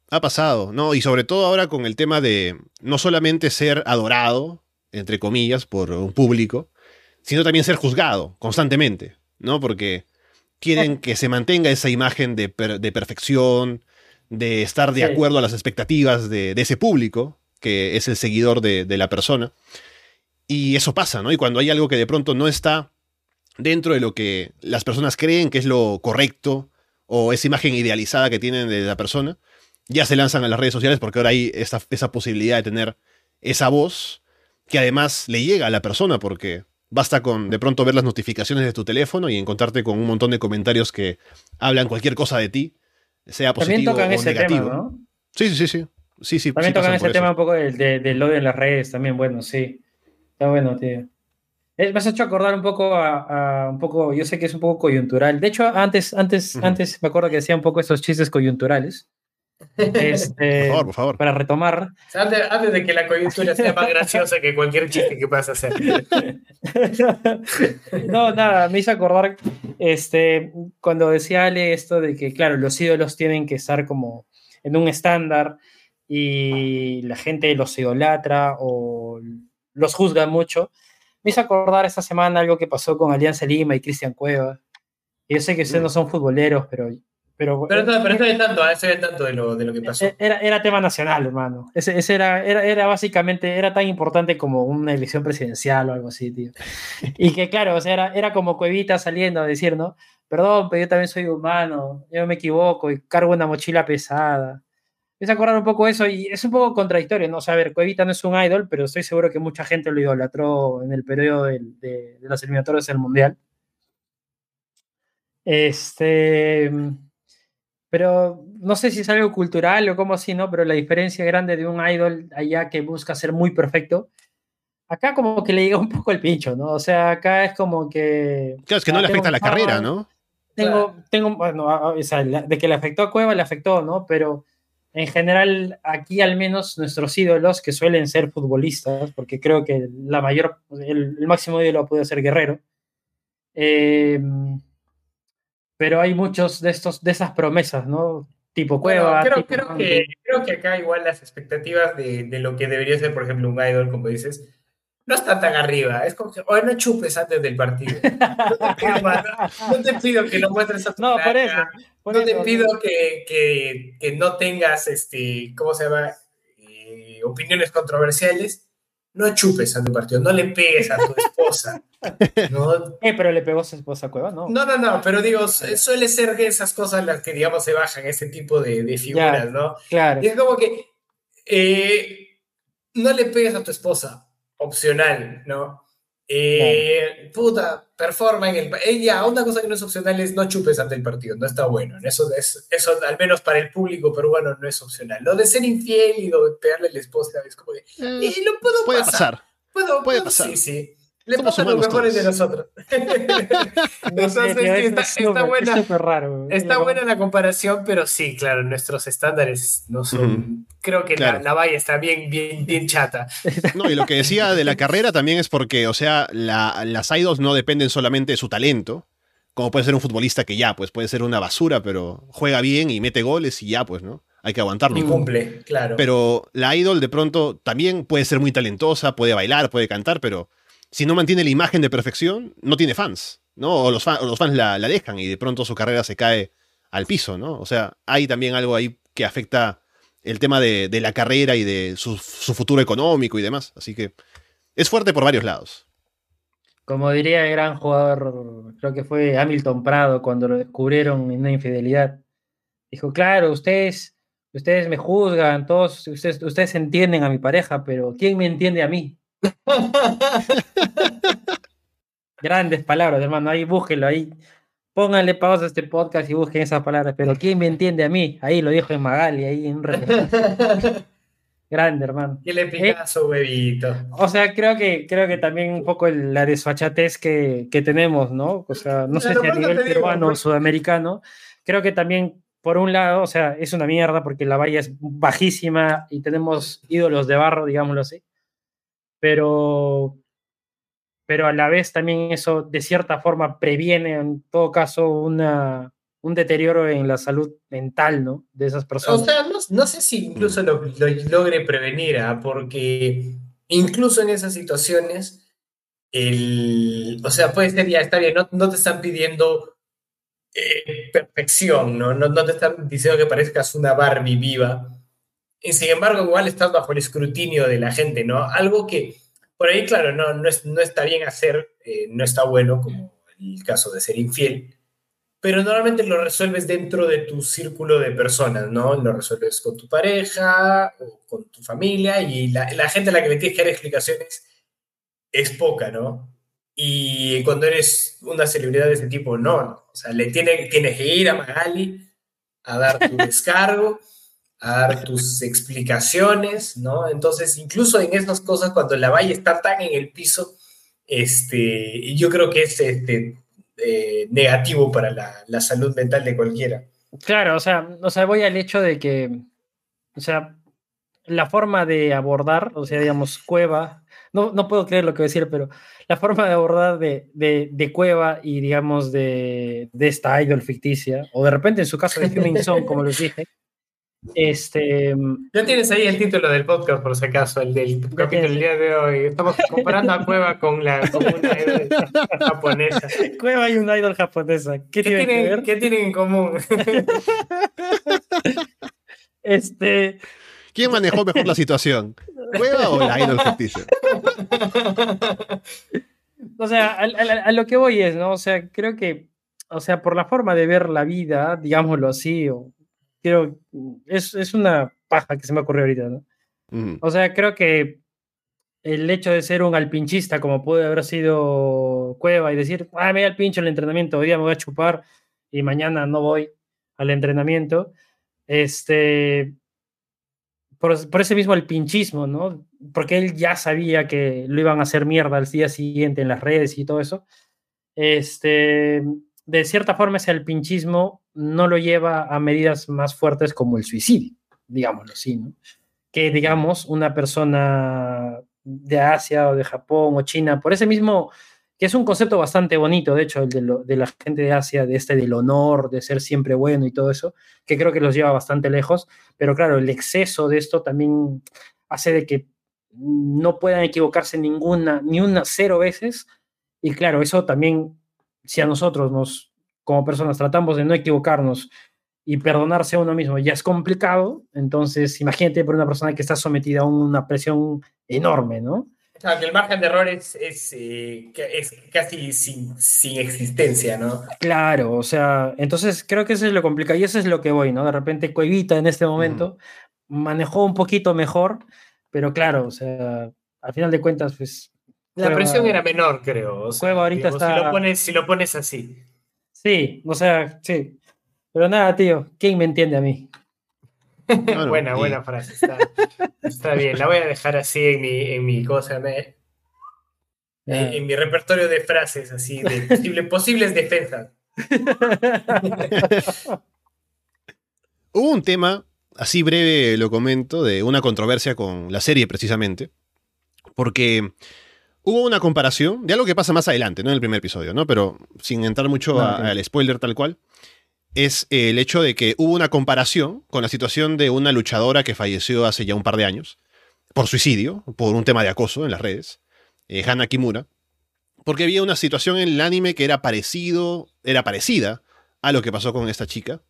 Ha pasado, ¿no? Y sobre todo ahora con el tema de no solamente ser adorado, entre comillas, por un público, sino también ser juzgado constantemente, ¿no? Porque quieren que se mantenga esa imagen de, per de perfección, de estar de sí. acuerdo a las expectativas de, de, ese público, que es el seguidor de, de, la persona. Y eso pasa, ¿no? Y cuando hay algo que de pronto no está dentro de lo que las personas creen que es lo correcto, o esa imagen idealizada que tienen de la persona, ya se lanzan a las redes sociales porque ahora hay esa, esa posibilidad de tener esa voz que además le llega a la persona porque basta con de pronto ver las notificaciones de tu teléfono y encontrarte con un montón de comentarios que hablan cualquier cosa de ti, sea positivo también tocan o ese negativo. Tema, ¿no? Sí, sí, sí. sí, sí también sí tocan ese tema un poco del, del, del odio en las redes, también, bueno, sí. Está bueno, tío. Me has hecho acordar un poco a, a, un poco, yo sé que es un poco coyuntural. De hecho, antes, antes, uh -huh. antes me acuerdo que decía un poco esos chistes coyunturales. *laughs* Este, Por favor, por favor. Para retomar. Antes, antes de que la coyuntura sea más graciosa que cualquier chiste que puedas hacer. *laughs* no, nada, me hizo acordar este, cuando decía Ale esto de que, claro, los ídolos tienen que estar como en un estándar y la gente los idolatra o los juzga mucho. Me hizo acordar esta semana algo que pasó con Alianza Lima y Cristian Cueva. Yo sé que ustedes no son futboleros, pero pero, pero, pero estoy al tanto, estoy al tanto de lo, de lo que pasó. Era, era tema nacional, hermano. Ese, ese era, era, era, básicamente, era tan importante como una elección presidencial o algo así, tío. *laughs* Y que claro, o sea, era, era como Cuevita saliendo a decir, ¿no? Perdón, pero yo también soy humano, yo me equivoco y cargo una mochila pesada. Es acordar un poco eso y es un poco contradictorio, ¿no? O sea, a ver, Cuevita no es un idol, pero estoy seguro que mucha gente lo idolatró en el periodo de, de, de las eliminatorias del Mundial. Este pero no sé si es algo cultural o cómo así, ¿no? Pero la diferencia grande de un idol allá que busca ser muy perfecto, acá como que le llega un poco el pincho, ¿no? O sea, acá es como que... Claro, es que no le afecta la carrera, ¿no? Tengo, tengo, bueno, o sea, de que le afectó a Cueva, le afectó, ¿no? Pero en general, aquí al menos nuestros ídolos, que suelen ser futbolistas, porque creo que la mayor, el, el máximo ídolo puede ser Guerrero, eh, pero hay muchos de estos de esas promesas, ¿no? Tipo Cueva. Bueno, creo, tipo creo, que, creo, que, acá igual las expectativas de, de, lo que debería ser, por ejemplo, un idol, como dices, no está tan arriba. Es como que, oye, no chupes antes del partido. *laughs* No te pido, no, te pido que lo muestres a tu No, por eso. Por no eso, te pido que, que, que, no tengas, este, ¿cómo se llama? Eh, opiniones controversiales no chupes a tu partido, no le pegues a tu esposa. *laughs* ¿no? Eh, pero le pegó a su esposa Cueva, ¿no? No, no, no, pero digo, suele ser esas cosas las que, digamos, se bajan, ese tipo de, de figuras, ya, ¿no? Claro. Y es como que eh, no le pegues a tu esposa, opcional, ¿no? Eh, claro. Puta, performa en el. Ella, una cosa que no es opcional es no chupes ante el partido, no está bueno. Eso, es, eso, al menos para el público peruano, no es opcional. Lo de ser infiel y lo de pegarle a la esposa es como que. Mm, y lo puedo puede pasar. pasar. Puedo, puede puedo, pasar. Sí, sí. Le Somos pasa a los mejores todos. de nosotros. *laughs* Sí, está, está buena. Es súper raro. Está buena la comparación, pero sí, claro, nuestros estándares no son. Creo que Claro. la, la valla está bien, bien, bien chata. No, y lo que decía de la carrera también es porque, o sea, la- las idols no dependen solamente de su talento, como puede ser un futbolista que ya, pues puede ser una basura, pero juega bien y mete goles y ya, pues, ¿no? Hay que aguantarlo. Y cumple, claro. Pero la idol de pronto también puede ser muy talentosa, puede bailar, puede cantar, pero si no mantiene la imagen de perfección, no tiene fans, ¿no? O los, o los fans la, dejan y de pronto su carrera se cae al piso, ¿no? O sea, hay también algo ahí que afecta el tema de, la carrera y de su, su futuro económico y demás. Así que es fuerte por varios lados. Como diría el gran jugador, creo que fue Hamilton Prado, cuando lo descubrieron en una infidelidad. Dijo, claro, ustedes, ustedes me juzgan, todos, ustedes, ustedes entienden a mi pareja, pero ¿quién me entiende a mí? *laughs* Grandes palabras, hermano, ahí búsquenlo, ahí pónganle pausa a este podcast y busquen esas palabras, pero ¿quién me entiende a mí? Ahí lo dijo en Magali, ahí en. *laughs* Grande, hermano. ¿Qué le pica a su bebito? O sea, creo que, creo que también un poco el- la desfachatez que, que tenemos, ¿no? O sea, no sé Pero si a nivel peruano o pues. sudamericano, creo que también, por un lado, o sea, es una mierda porque la valla es bajísima y tenemos ídolos de barro, digámoslo así. Pero, pero a la vez también eso, de cierta forma, previene, en todo caso, una, un deterioro en la salud mental, ¿no? De esas O personas. sea, no, no sé si incluso lo, lo logre prevenir, ¿ah? porque incluso en esas situaciones, el, o sea, puede ser ya, está bien, no, no te están pidiendo eh, perfección, ¿no? ¿no? No te están diciendo que parezcas una Barbie viva. Y sin embargo, igual estás bajo el escrutinio de la gente, ¿no? Algo que por ahí, claro, no, no, es, no está bien hacer, eh, no está bueno, como el caso de ser infiel, pero normalmente lo resuelves dentro de tu círculo de personas, ¿no? Lo resuelves con tu pareja o con tu familia y la, la gente a la que le tienes que dar explicaciones es poca, ¿no? Y cuando eres una celebridad de ese tipo, no, no. O sea, le tiene, tienes que ir a Magali a dar tu descargo, a dar tus explicaciones, ¿no? Entonces, incluso en esas cosas, cuando la valla está tan en el piso, este, yo creo que es este, eh, negativo para la, salud mental de cualquiera. Claro, o sea, o sea, voy al hecho de que o sea, la forma de abordar, o sea, digamos, Cueva, no, no puedo creer lo que voy a decir, pero la forma de abordar de, de, de Cueva y, digamos, de, de, esta idol ficticia, o de repente en su caso de Human Song, como les dije, este... Ya tienes ahí el título del podcast, por si acaso, el del capítulo del día de hoy. Estamos comparando a Cueva con, la, *laughs* con una idol japonesa. Cueva y una idol japonesa. ¿Qué, ¿Qué, tienen, tienen, que ver? ¿Qué tienen en común? *laughs* Este... ¿Quién manejó mejor la situación? ¿Cueva o la idol ficticia? o sea, a, a, a, lo que voy es, ¿no? O sea, creo que, o sea, por la forma de ver la vida, digámoslo así, o creo, es, es una paja que se me ocurrió ahorita, ¿no? Mm. O sea, creo que el hecho de ser un alpinchista, como puede haber sido Cueva, y decir, ah, me voy al pincho el entrenamiento, hoy día me voy a chupar y mañana no voy al entrenamiento, este, por, por, ese mismo el pinchismo, ¿no? Porque él ya sabía que lo iban a hacer mierda al día siguiente en las redes y todo eso. Este, de cierta forma, ese alpinchismo no lo lleva a medidas más fuertes como el suicidio, digámoslo así, ¿no? Que, digamos, una persona de Asia o de Japón o China, por ese mismo, que es un concepto bastante bonito, de hecho, el de, de la gente de Asia, de este del honor, de ser siempre bueno y todo eso, que creo que los lleva bastante lejos, pero claro, el exceso de esto también hace de que no puedan equivocarse ninguna, ni una cero veces, y claro, eso también, si a nosotros nos, como personas, tratamos de no equivocarnos y perdonarse a uno mismo ya es complicado, entonces imagínate por una persona que está sometida a una presión enorme, ¿no? Claro, que el margen de error es, es, eh, es casi sin, sin, existencia, ¿no? Claro, o sea, entonces creo que eso es lo complicado y eso es lo que voy, ¿no? De repente Cuevita en este momento mm. manejó un poquito mejor, pero claro, o sea, al final de cuentas, pues... La Cueva, presión era menor, creo. O sea, Cueva ahorita está... Si lo, pones, si lo pones así. Sí, o sea, sí. Pero nada, tío, ¿quién me entiende a mí? Buena, y... buena frase. Está, está, bien. La voy a dejar así en mi, en mi cosa, me, en, en, mi repertorio de frases, así, de *laughs* posible, posibles defensas. Hubo un tema, así breve lo comento, de una controversia con la serie precisamente, porque hubo una comparación de algo que pasa más adelante, no en el primer episodio, ¿no? Pero sin entrar mucho no, a, al spoiler tal cual es el hecho de que hubo una comparación con la situación de una luchadora que falleció hace ya un par de años por suicidio, por un tema de acoso en las redes, eh, Hana Kimura, porque había una situación en el anime que era parecido, era parecida a lo que pasó con esta chica,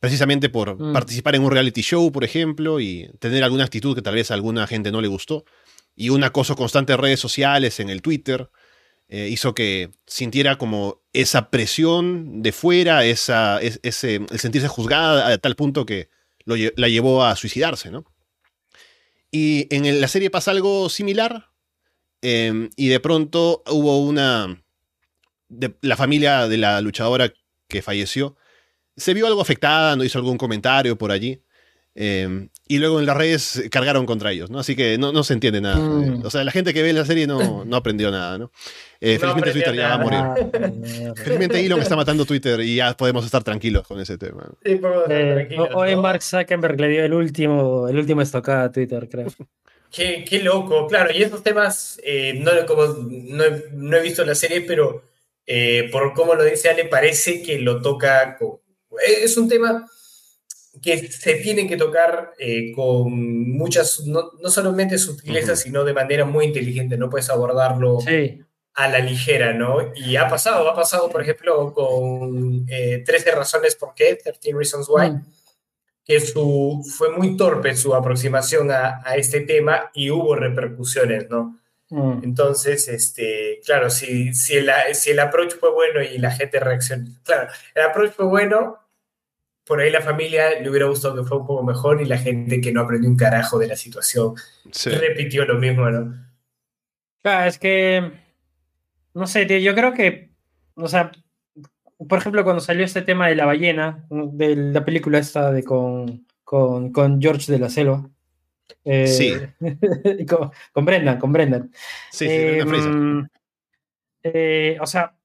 precisamente por mm. participar en un reality show, por ejemplo, y tener alguna actitud que tal vez a alguna gente no le gustó, y un acoso constante en redes sociales, en el Twitter, eh, hizo que sintiera como esa presión de fuera, ese, el sentirse juzgada a tal punto que la llevó a suicidarse, ¿no? Y en la serie pasa algo similar, eh, y de pronto hubo una... De, la familia de la luchadora que falleció se vio algo afectada, no hizo algún comentario por allí. Eh, y luego en las redes cargaron contra ellos, ¿no? Así que no, no se entiende nada. Mm. O sea, la gente que ve la serie no, *laughs* no aprendió nada, ¿no? Eh, no felizmente Twitter ya va a morir. felizmente Elon está matando Twitter y ya podemos estar tranquilos con ese tema. Sí, podemos estar Eh, hoy ¿no? Mark Zuckerberg le dio el último, el último estocada a Twitter, creo. Qué, qué loco, claro. Y estos temas, eh, no, como, no, he, no he visto la serie, pero eh, por cómo lo dice Ale, parece que lo toca. Con, es un tema que se tiene que tocar eh, con muchas, no, no solamente sutilezas, uh -huh. sino de manera muy inteligente. No puedes abordarlo sí. a la ligera, ¿no? Y ha pasado, ha pasado, por ejemplo, con eh, 13 razones por qué, 13 Reasons Why, mm. que su, fue muy torpe su aproximación a, a, este tema y hubo repercusiones, ¿no? Mm. Entonces, este, claro, si, si, el, si el approach fue bueno y la gente reaccionó, claro, el approach fue bueno, por ahí la familia le hubiera gustado que fuera un poco mejor y la gente que no aprendió un carajo de la situación sí. repitió lo mismo, ¿no? Claro, es que, no sé, tío, yo creo que, o sea, por ejemplo, cuando salió este tema de la ballena, de la película esta de con, con, con George de la Selva. Eh, sí. *laughs* con, con, Brendan, con Brendan. Sí, sí, eh, eh, o sea,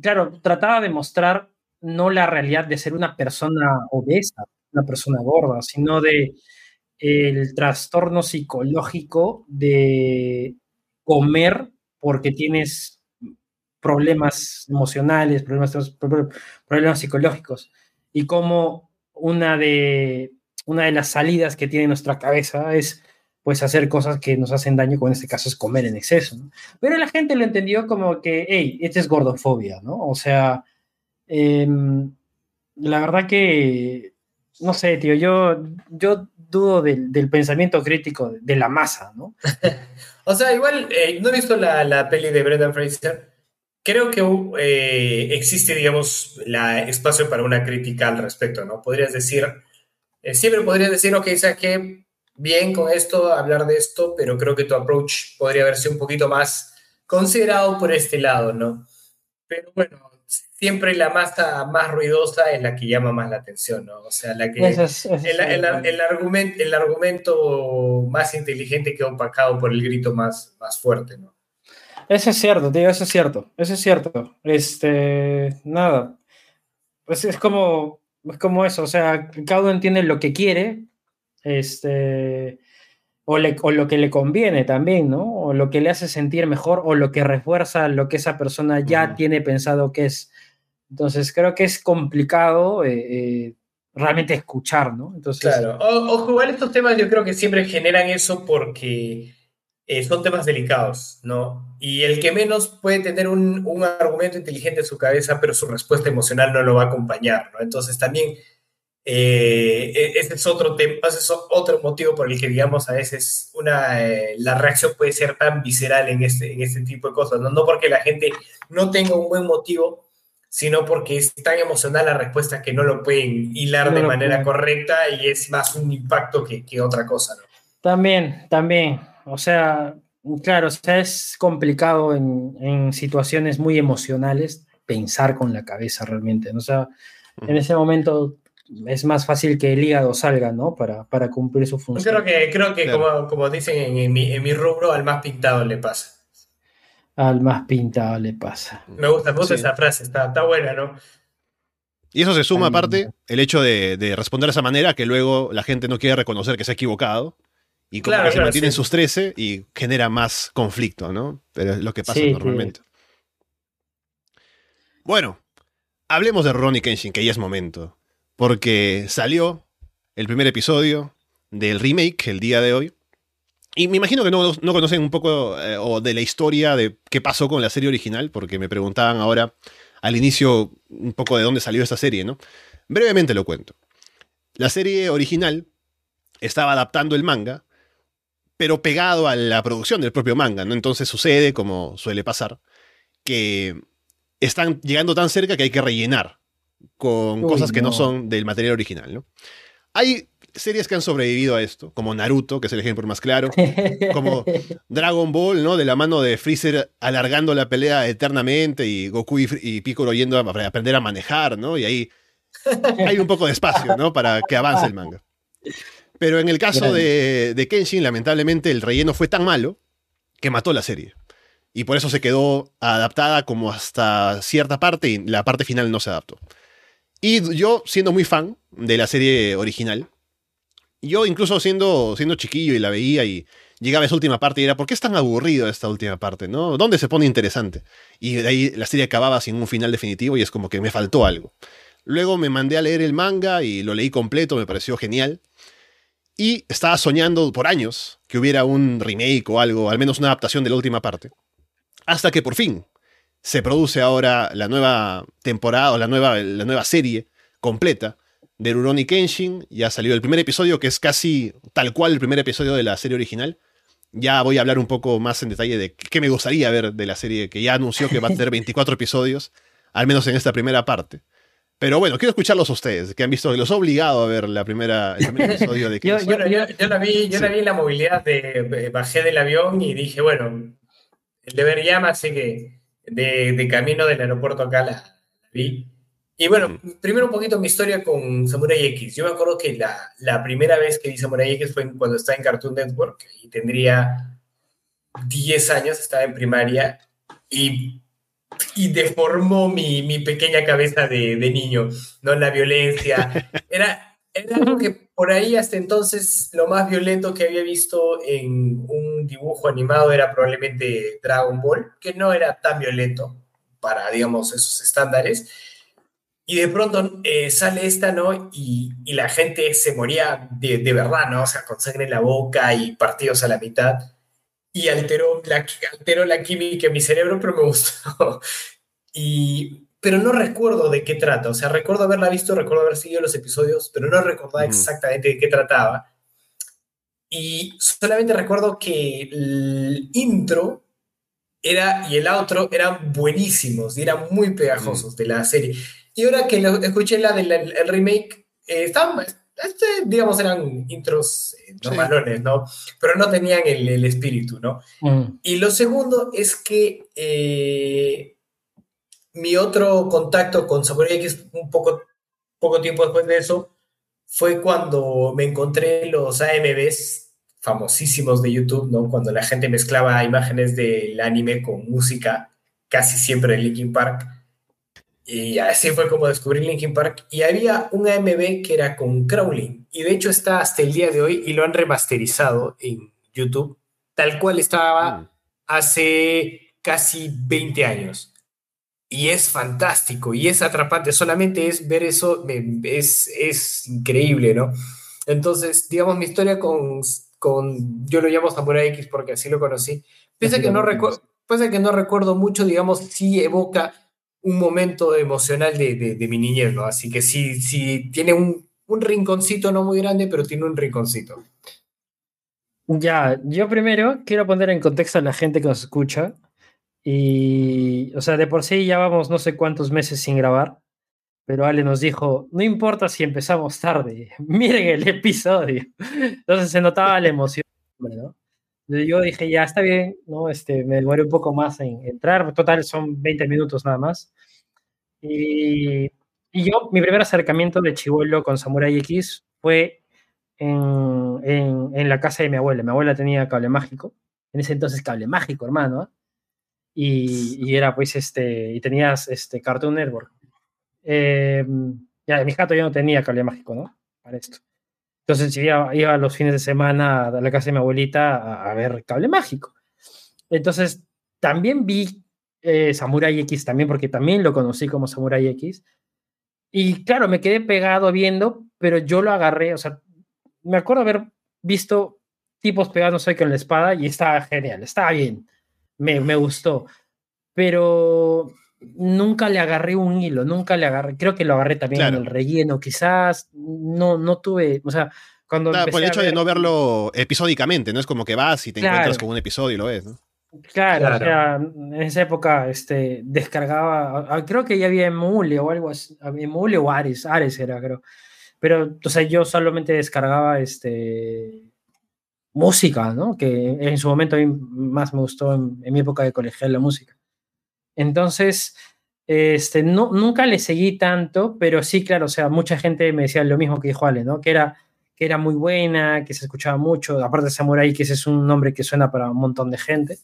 claro, trataba de mostrar no la realidad de ser una persona obesa, una persona gorda, sino de el trastorno psicológico de comer porque tienes problemas emocionales, problemas, problemas psicológicos, y como una de, una de las salidas que tiene nuestra cabeza es pues hacer cosas que nos hacen daño, como en este caso es comer en exceso. Pero la gente lo entendió como que, hey, esta es gordofobia, ¿no? O sea, em, la verdad que, no sé, tío, yo, yo dudo del, pensamiento crítico de, la masa, ¿no? *laughs* o sea, igual, eh, no he visto la, la, peli de Brendan Fraser. Creo que eh, existe, digamos, la espacio para una crítica al respecto, ¿no? Podrías decir, eh, siempre podrías decir, ok, que bien con esto, hablar de esto, pero creo que tu approach podría haberse un poquito más considerado por este lado, ¿no? Pero bueno, siempre la masa más ruidosa es la que llama más la atención, ¿no? O sea, la que el, argumento, el argumento más inteligente queda opacado por el grito más, más fuerte, ¿no? Eso es cierto, tío, eso es cierto, eso es cierto. Este, nada, pues es como, es como eso, o sea, cada uno entiende lo que quiere, este, o, lo que le conviene también, ¿no? O lo que le hace sentir mejor o lo que refuerza lo que esa persona ya tiene pensado que es. Entonces creo que es complicado eh, eh, realmente escuchar, ¿no? Entonces, claro, o, jugar estos temas yo creo que siempre generan eso porque eh, son temas delicados, ¿no? Y el que menos puede tener un, un, argumento inteligente en su cabeza, pero su respuesta emocional no lo va a acompañar, ¿no? Entonces también eh, e-, ese es otro tema, ese es otro motivo por el que, digamos, a veces una, eh, la reacción puede ser tan visceral en este, en este tipo de cosas, ¿no? no porque la gente no tenga un buen motivo, sino porque es tan emocional la respuesta que no lo pueden hilar de manera correcta y es más un impacto que, que otra cosa, ¿no? También, también, o sea, claro, o sea, es complicado en, en situaciones muy emocionales pensar con la cabeza realmente, ¿no? o sea, en ese momento es más fácil que el hígado salga, ¿no? Para, para cumplir su función. Creo que, creo que como, como, dicen en, mi, en, mi, rubro, al más pintado le pasa. Al más pintado le pasa. Me gusta, me esa frase, está, está buena, ¿no? Y eso se suma aparte el hecho de, de, responder de esa manera que luego la gente no quiere reconocer que se ha equivocado y como que se mantienen sus 13 y genera más conflicto, ¿no? Pero es lo que pasa normalmente. Bueno, hablemos de Ronnie Kenshin, que ya es momento porque salió el primer episodio del remake el día de hoy. Y me imagino que no, conocen un poco eh, o de la historia de qué pasó con la serie original, porque me preguntaban ahora al inicio un poco de dónde salió esta serie, ¿no? Brevemente lo cuento. La serie original estaba adaptando el manga, pero pegado a la producción del propio manga, ¿no? Entonces sucede, como suele pasar, que están llegando tan cerca que hay que rellenar con cosas que no. son del material original, ¿no? Hay series que han sobrevivido a esto, como Naruto, que es el ejemplo más claro, *laughs* como Dragon Ball, ¿no? De la mano de Freezer alargando la pelea eternamente y Goku y, y Piccolo yendo a aprender a manejar, ¿no? Y ahí hay un poco de espacio, ¿no? Para que avance el manga. Pero en el caso de, de, Kenshin, lamentablemente el relleno fue tan malo que mató la serie. Y por eso se quedó adaptada como hasta cierta parte y la parte final no se adaptó. Y yo, siendo muy fan de la serie original, yo incluso siendo, siendo chiquillo y la veía y llegaba a esa última parte y era, ¿por qué es tan aburrido esta última parte? ¿no? ¿Dónde se pone interesante? Y de ahí la serie acababa sin un final definitivo y es como que me faltó algo. Luego me mandé a leer el manga y lo leí completo, me pareció genial. Y estaba soñando por años que hubiera un remake o algo, al menos una adaptación de la última parte. Hasta que por fin, se produce ahora la nueva temporada o la nueva, la nueva serie completa de Rurouni Kenshin. Ya salió el primer episodio, que es casi tal cual el primer episodio de la serie original. Ya voy a hablar un poco más en detalle de qué me gustaría ver de la serie, que ya anunció que va a tener *laughs* 24 episodios, al menos en esta primera parte. Pero bueno, quiero escucharlos a ustedes, que han visto, los he obligado a ver la primera, el primer *laughs* episodio de yo, yo, yo, la vi, yo la vi en la movilidad, de, bajé del avión y dije, bueno, el deber llama, así que de, camino del aeropuerto acá la, vi. Y bueno, primero un poquito mi historia con Samurai X. Yo me acuerdo que la, la primera vez que vi Samurai X fue cuando estaba en Cartoon Network y tendría 10 años, estaba en primaria y, y deformó mi, mi pequeña cabeza de, de, niño, ¿no? La violencia. *laughs* Era, Era algo que por ahí hasta entonces lo más violento que había visto en un dibujo animado era probablemente Dragon Ball, que no era tan violento para, digamos, esos estándares. Y de pronto eh, sale esta, ¿no? Y, y, la gente se moría de, de, verdad, ¿no? O sea, con sangre en la boca y partidos a la mitad. Y alteró la, alteró la química en mi cerebro, pero me *laughs* gustó. Y pero no recuerdo de qué trata. O sea, recuerdo haberla visto, recuerdo haber seguido los episodios, pero no recordaba exactamente de qué trataba. Y solamente recuerdo que el intro era, y el outro eran buenísimos y eran muy pegajosos de la serie. Y ahora que lo, escuché la del el remake, eh, estaban, este, digamos, eran intros eh, normalones, ¿no? Pero no tenían el, el espíritu, ¿no? Y lo segundo es que eh, mi otro contacto con Samurai X un poco, poco tiempo después de eso fue cuando me encontré los AMVs famosísimos de YouTube, ¿no? Cuando la gente mezclaba imágenes del anime con música, casi siempre de Linkin Park. Y así fue como descubrí Linkin Park. Y había un AMV que era con Crawling. Y de hecho está hasta el día de hoy y lo han remasterizado en YouTube, tal cual estaba mm. hace casi 20 años y es fantástico y es atrapante. Solamente es ver eso, es, es increíble, ¿no? Entonces, digamos, mi historia con, con yo lo llamo Samurai X porque así lo conocí, pese a que, no que no recuerdo mucho, digamos, sí evoca un momento emocional de, de, mi niñez, ¿no? Así que sí, sí tiene un, un rinconcito no muy grande, pero tiene un rinconcito. Ya, yo primero quiero poner en contexto a la gente que nos escucha y, o sea, de por sí ya vamos no sé cuántos meses sin grabar, pero Ale nos dijo, no importa si empezamos tarde, *laughs* miren el episodio. Entonces se notaba la emoción, ¿no? Yo dije, ya está bien, ¿no? Este, me demoré un poco más en entrar, total son 20 minutos nada más. Y, y yo, mi primer acercamiento de Chivuelo con Samurai X fue en, en, en, la casa de mi abuela. Mi abuela tenía cable mágico, en ese entonces cable mágico, hermano. ¿eh? Y, era pues este, y tenías este Cartoon Network. Eh, ya, mi gato ya no tenía cable mágico, ¿no? Para esto. Entonces iba, iba los fines de semana a la casa de mi abuelita a, ver cable mágico. Entonces también vi eh, Samurai X también, porque también lo conocí como Samurai X. Y claro, me quedé pegado viendo, pero yo lo agarré, o sea, me acuerdo haber visto tipos pegándose con la espada y estaba genial, estaba bien me, me gustó, pero nunca le agarré un hilo, nunca le agarré, creo que lo agarré también en el relleno, quizás no, no tuve, o sea, cuando... Claro, por el hecho de no verlo episódicamente, no es como que vas y te encuentras con un episodio y lo ves, ¿no? Claro, o sea, en esa época este, descargaba, creo que ya había Emule o algo así, Emule o Ares, Ares era, creo. Pero, o sea, yo solamente descargaba este, música, ¿no? Que en su momento a mí más me gustó en, mi época de colegial la música. Entonces, este, no, nunca le seguí tanto, pero sí, claro, o sea, mucha gente me decía lo mismo que dijo Ale, ¿no? Que era, que era muy buena, que se escuchaba mucho, aparte de Samurai, que ese es un nombre que suena para un montón de gente.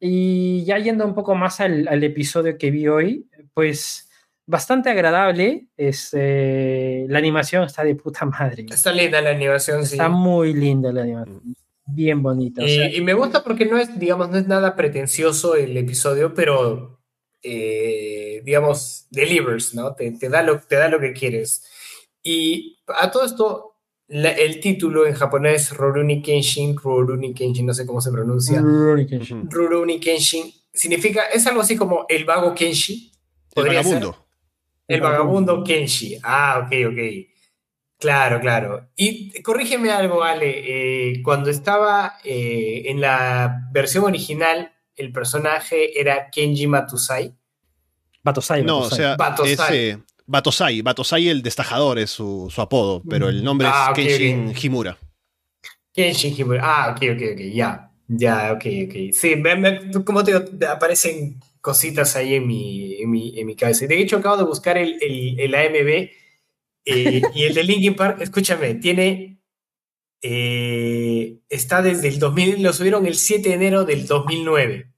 Y ya yendo un poco más al, al episodio que vi hoy, pues bastante agradable. Este, la animación está de puta madre. Está linda la animación, sí. Está muy linda la animación. Mm. Bien bonita. y me gusta porque no es, digamos, no es nada pretencioso el episodio, pero, eh, digamos, delivers, ¿no? Te, te, da lo, te da lo que quieres. Y a todo esto, el título en japonés, Roruni Kenshin, Roruni Kenshin, no sé cómo se pronuncia. Roruni Kenshin. Roruni Kenshin significa, es algo así como el vago Kenshi. El vagabundo. El vagabundo Kenshi. Ah, ok, ok. Claro, claro. Y corrígeme algo, Ale. Eh, cuando estaba eh, en la versión original, el personaje era Kenji Matusai. Batosai. No, o sea, Batosai. Batosai. Batosai el destajador es su, apodo, pero el nombre es ah, Kenshin Himura. Kenshin Himura. Ah, ok, ok, ok. Ya. Ya, ok, ok. Sí, como te digo, aparecen cositas ahí en mi, en mi, en mi cabeza. De hecho, acabo de buscar el, el, el AMB eh, y el de Linkin Park, escúchame, tiene, eh, está desde el 2000, lo subieron el 7 de enero del 2009,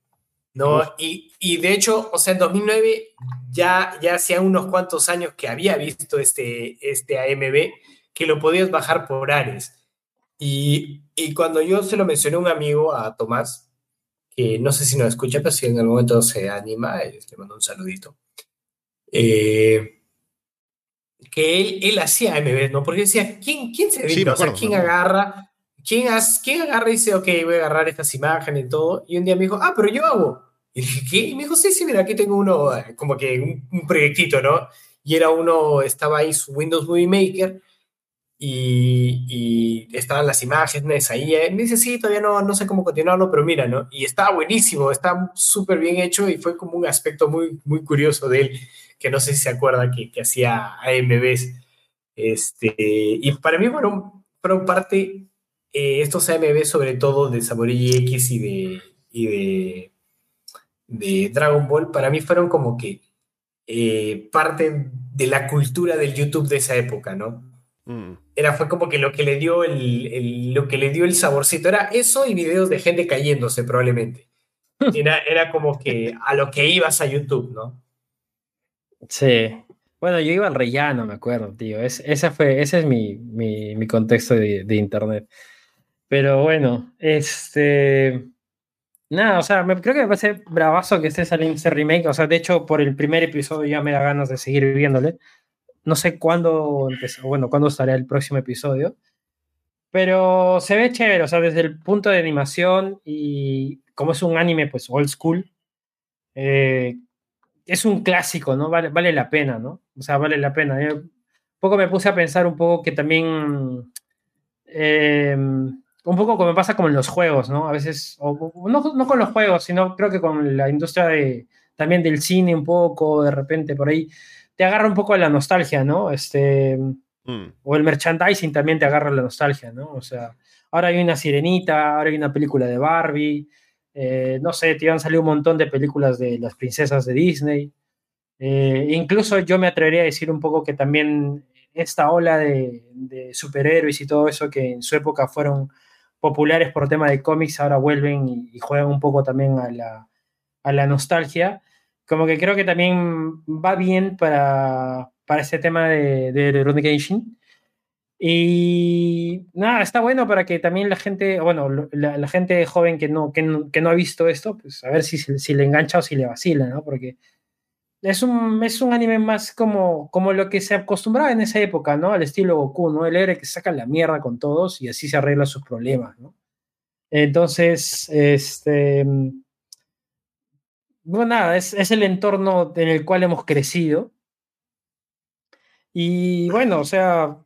¿no? Y, y, de hecho, o sea, en 2009 ya, ya hacía unos cuantos años que había visto este, este AMB, que lo podías bajar por Ares. Y, y cuando yo se lo mencioné a un amigo, a Tomás, que no sé si nos escucha, pero si en algún momento se anima, eh, le mando un saludito. Eh, que él, él hacía AMB, ¿no? Porque decía, ¿quién, quién se Sí, me o sea, ¿quién agarra? ¿Quién, has- ¿Quién agarra y dice, ok, voy a agarrar estas imágenes y todo? Y un día me dijo, ah, pero yo hago. Y dije, ¿qué? Y me dijo, sí, sí, mira, aquí tengo uno, eh, como que un, un proyectito, ¿no? Y era uno, estaba ahí su Windows Movie Maker y, y estaban las imágenes ahí. eh, Me dice, sí, todavía no, no sé cómo continuarlo, pero mira, ¿no? Y estaba buenísimo, está súper bien hecho y fue como un aspecto muy, muy curioso de él, que no sé si se acuerda que, que hacía AMVs. Este, y para mí fueron, fueron parte, eh, estos AMVs sobre todo de Samurai X y de, y de, de Dragon Ball, para mí fueron como que eh, parte de la cultura del YouTube de esa época, ¿no? Mm. Era, fue como que lo que le dio el, el- lo que le dio el saborcito. Era eso y videos de gente cayéndose, probablemente. *laughs* Era, era como que a lo que ibas a YouTube, ¿no? Sí. Bueno, yo iba al rellano, me acuerdo, tío. Es, esa fue, ese es mi, mi, mi contexto de, de internet. Pero bueno, este. Nada, o sea, me, creo que me parece bravazo que esté saliendo este remake. O sea, de hecho, por el primer episodio ya me da ganas de seguir viéndole. No sé cuándo empezó, bueno, cuándo estará el próximo episodio. Pero se ve chévere, o sea, desde el punto de animación y como es un anime, pues old school. eh, es un clásico, ¿no? Vale, vale la pena, ¿no? O sea, vale la pena. Yo un poco me puse a pensar un poco que también, eh, un poco como pasa como en los juegos, ¿no? A veces, o, no, no con los juegos, sino creo que con la industria de, también del cine un poco, de repente por ahí, te agarra un poco la nostalgia, ¿no? Este, Mm. o el merchandising también te agarra la nostalgia, ¿no? O sea, ahora hay una sirenita, ahora hay una película de Barbie, eh, no sé, te han salido un montón de películas de las princesas de Disney. Eh, incluso yo me atrevería a decir un poco que también esta ola de, de superhéroes y todo eso que en su época fueron populares por tema de cómics, ahora vuelven y, y juegan un poco también a la, a la nostalgia. Como que creo que también va bien para, para este tema de, de Rurouni Kenshin. Y nada, está bueno para que también la gente, bueno, la, la gente joven que no, que, no, que no ha visto esto, pues a ver si, si le engancha o si le vacila, ¿no? Porque es un, es un anime más como, como lo que se acostumbraba en esa época, ¿no? Al estilo Goku, ¿no? El héroe que saca la mierda con todos y así se arregla sus problemas, ¿no? Entonces, este. Bueno, nada, es, es el entorno en el cual hemos crecido. Y bueno, o sea,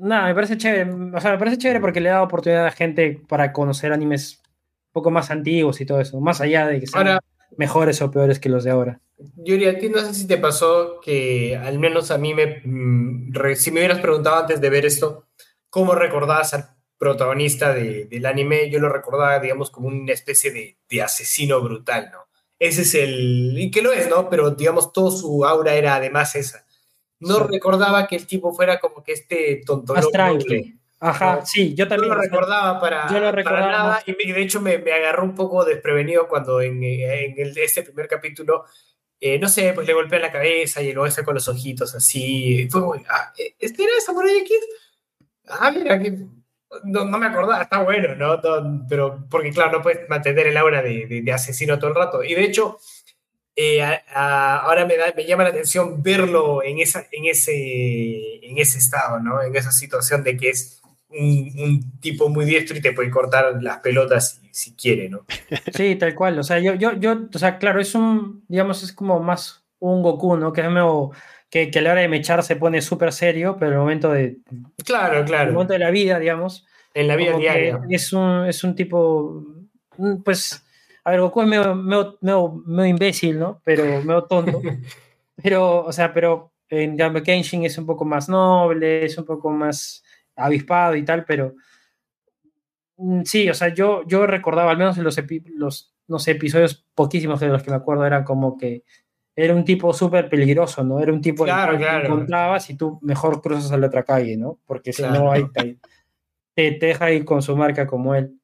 nada, me parece chévere. O sea, me parece chévere porque le da oportunidad a gente para conocer animes un poco más antiguos y todo eso, más allá de que sean Ahora, mejores o peores que los de ahora. Yuri, a ti no sé si te pasó que al menos a mí me... mm, si me hubieras preguntado antes de ver esto, ¿cómo recordabas al protagonista de- del anime? Yo lo recordaba, digamos, como una especie de, de asesino brutal, ¿no? Ese es el... Y que lo es, ¿no? Pero, digamos, toda su aura era además esa. No Sí. recordaba que el tipo fuera como que este tonto Más tranqui. Ajá, No, sí, yo también. lo o sea, recordaba para, yo lo para recordaba nada más. y de hecho me, me agarró un poco desprevenido cuando en, en el- este primer capítulo, eh, no sé, pues le golpea la cabeza y lo hace con los ojitos así. Fue como, ah, ¿este era Samurai X? Ah, mira, que no, no me acordaba, está bueno, ¿no? No, pero porque claro, no puedes mantener el aura de, de- de asesino todo el rato. Y de hecho, eh, a- a- ahora me, da, me llama la atención verlo en, esa, en, ese, en ese estado, ¿no? En esa situación de que es un, un tipo muy diestro y te puede cortar las pelotas si, si quiere, ¿no? Sí, tal cual. O sea, yo, yo, yo, o sea, claro, es un, digamos, es como más un Goku, ¿no? Que es medio, que, que a la hora de mechar se pone súper serio, pero en el momento de, Claro, el claro. momento de la vida, digamos, En la vida diaria. es un, es un tipo, pues, a ver, Goku es medio, medio, medio- medio imbécil, ¿no? Pero medio tonto. *laughs* Pero, o sea, pero en Jumbo Kenshin es un poco más noble, es un poco más avispado y tal, pero mm, sí, o sea, yo, yo recordaba, al menos en los, epi- los no sé, episodios poquísimos de los que me acuerdo, era como que era un tipo súper peligroso, ¿no? Era un tipo Claro, claro. encontrabas y tú mejor cruzas a la otra calle, ¿no? Porque si Claro. no, ahí te, te, te deja ir con su marca como él.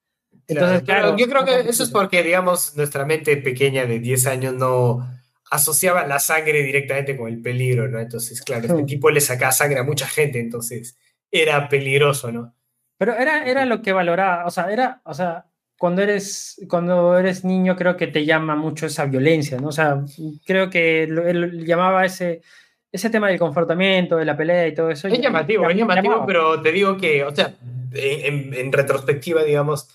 Entonces, Claro, yo creo que eso es porque, digamos, nuestra mente pequeña de 10 años no asociaba la sangre directamente con el peligro, ¿no? Entonces, claro, este *laughs* tipo le sacaba sangre a mucha gente, entonces era peligroso, ¿no? Pero era, era lo que valoraba, o sea, era, o sea, cuando eres, cuando eres niño creo que te llama mucho esa violencia, ¿no? O sea, creo que él llamaba ese, ese tema del comportamiento, de la pelea y todo eso. Es llamativo, es llamativo, pero te digo que, o sea, en, en retrospectiva, digamos,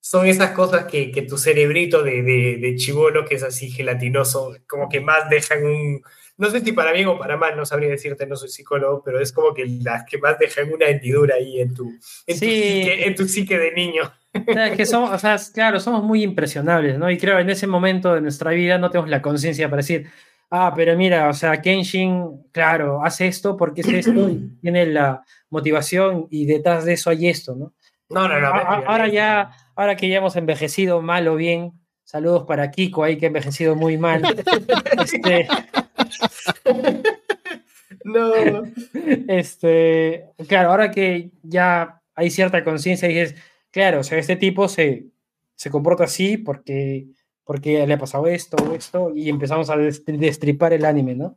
son esas cosas que, que tu cerebrito de, de, de, chivolo, que es así gelatinoso, como que más dejan un... No sé si para bien o para mal, no sabría decirte, no soy psicólogo, pero es como que las que más dejan una hendidura ahí en tu, en, tu, psique, en tu psique de niño. Que somos, o sea, claro, somos muy impresionables, ¿no? Y creo que en ese momento de nuestra vida no tenemos la conciencia para decir, ah, pero mira, o sea, Kenshin, claro, hace esto porque es esto y *clears throat* tiene la motivación y detrás de eso hay esto, ¿no? No, no, no. Ahora ya, ahora que ya hemos envejecido mal o bien, saludos para Kiko ahí que ha envejecido muy mal. *laughs* este, no. Este, claro, ahora que ya hay cierta conciencia, dices, claro, o sea, este tipo se, se comporta así porque, porque le ha pasado esto o esto, y empezamos a destripar el anime, ¿no?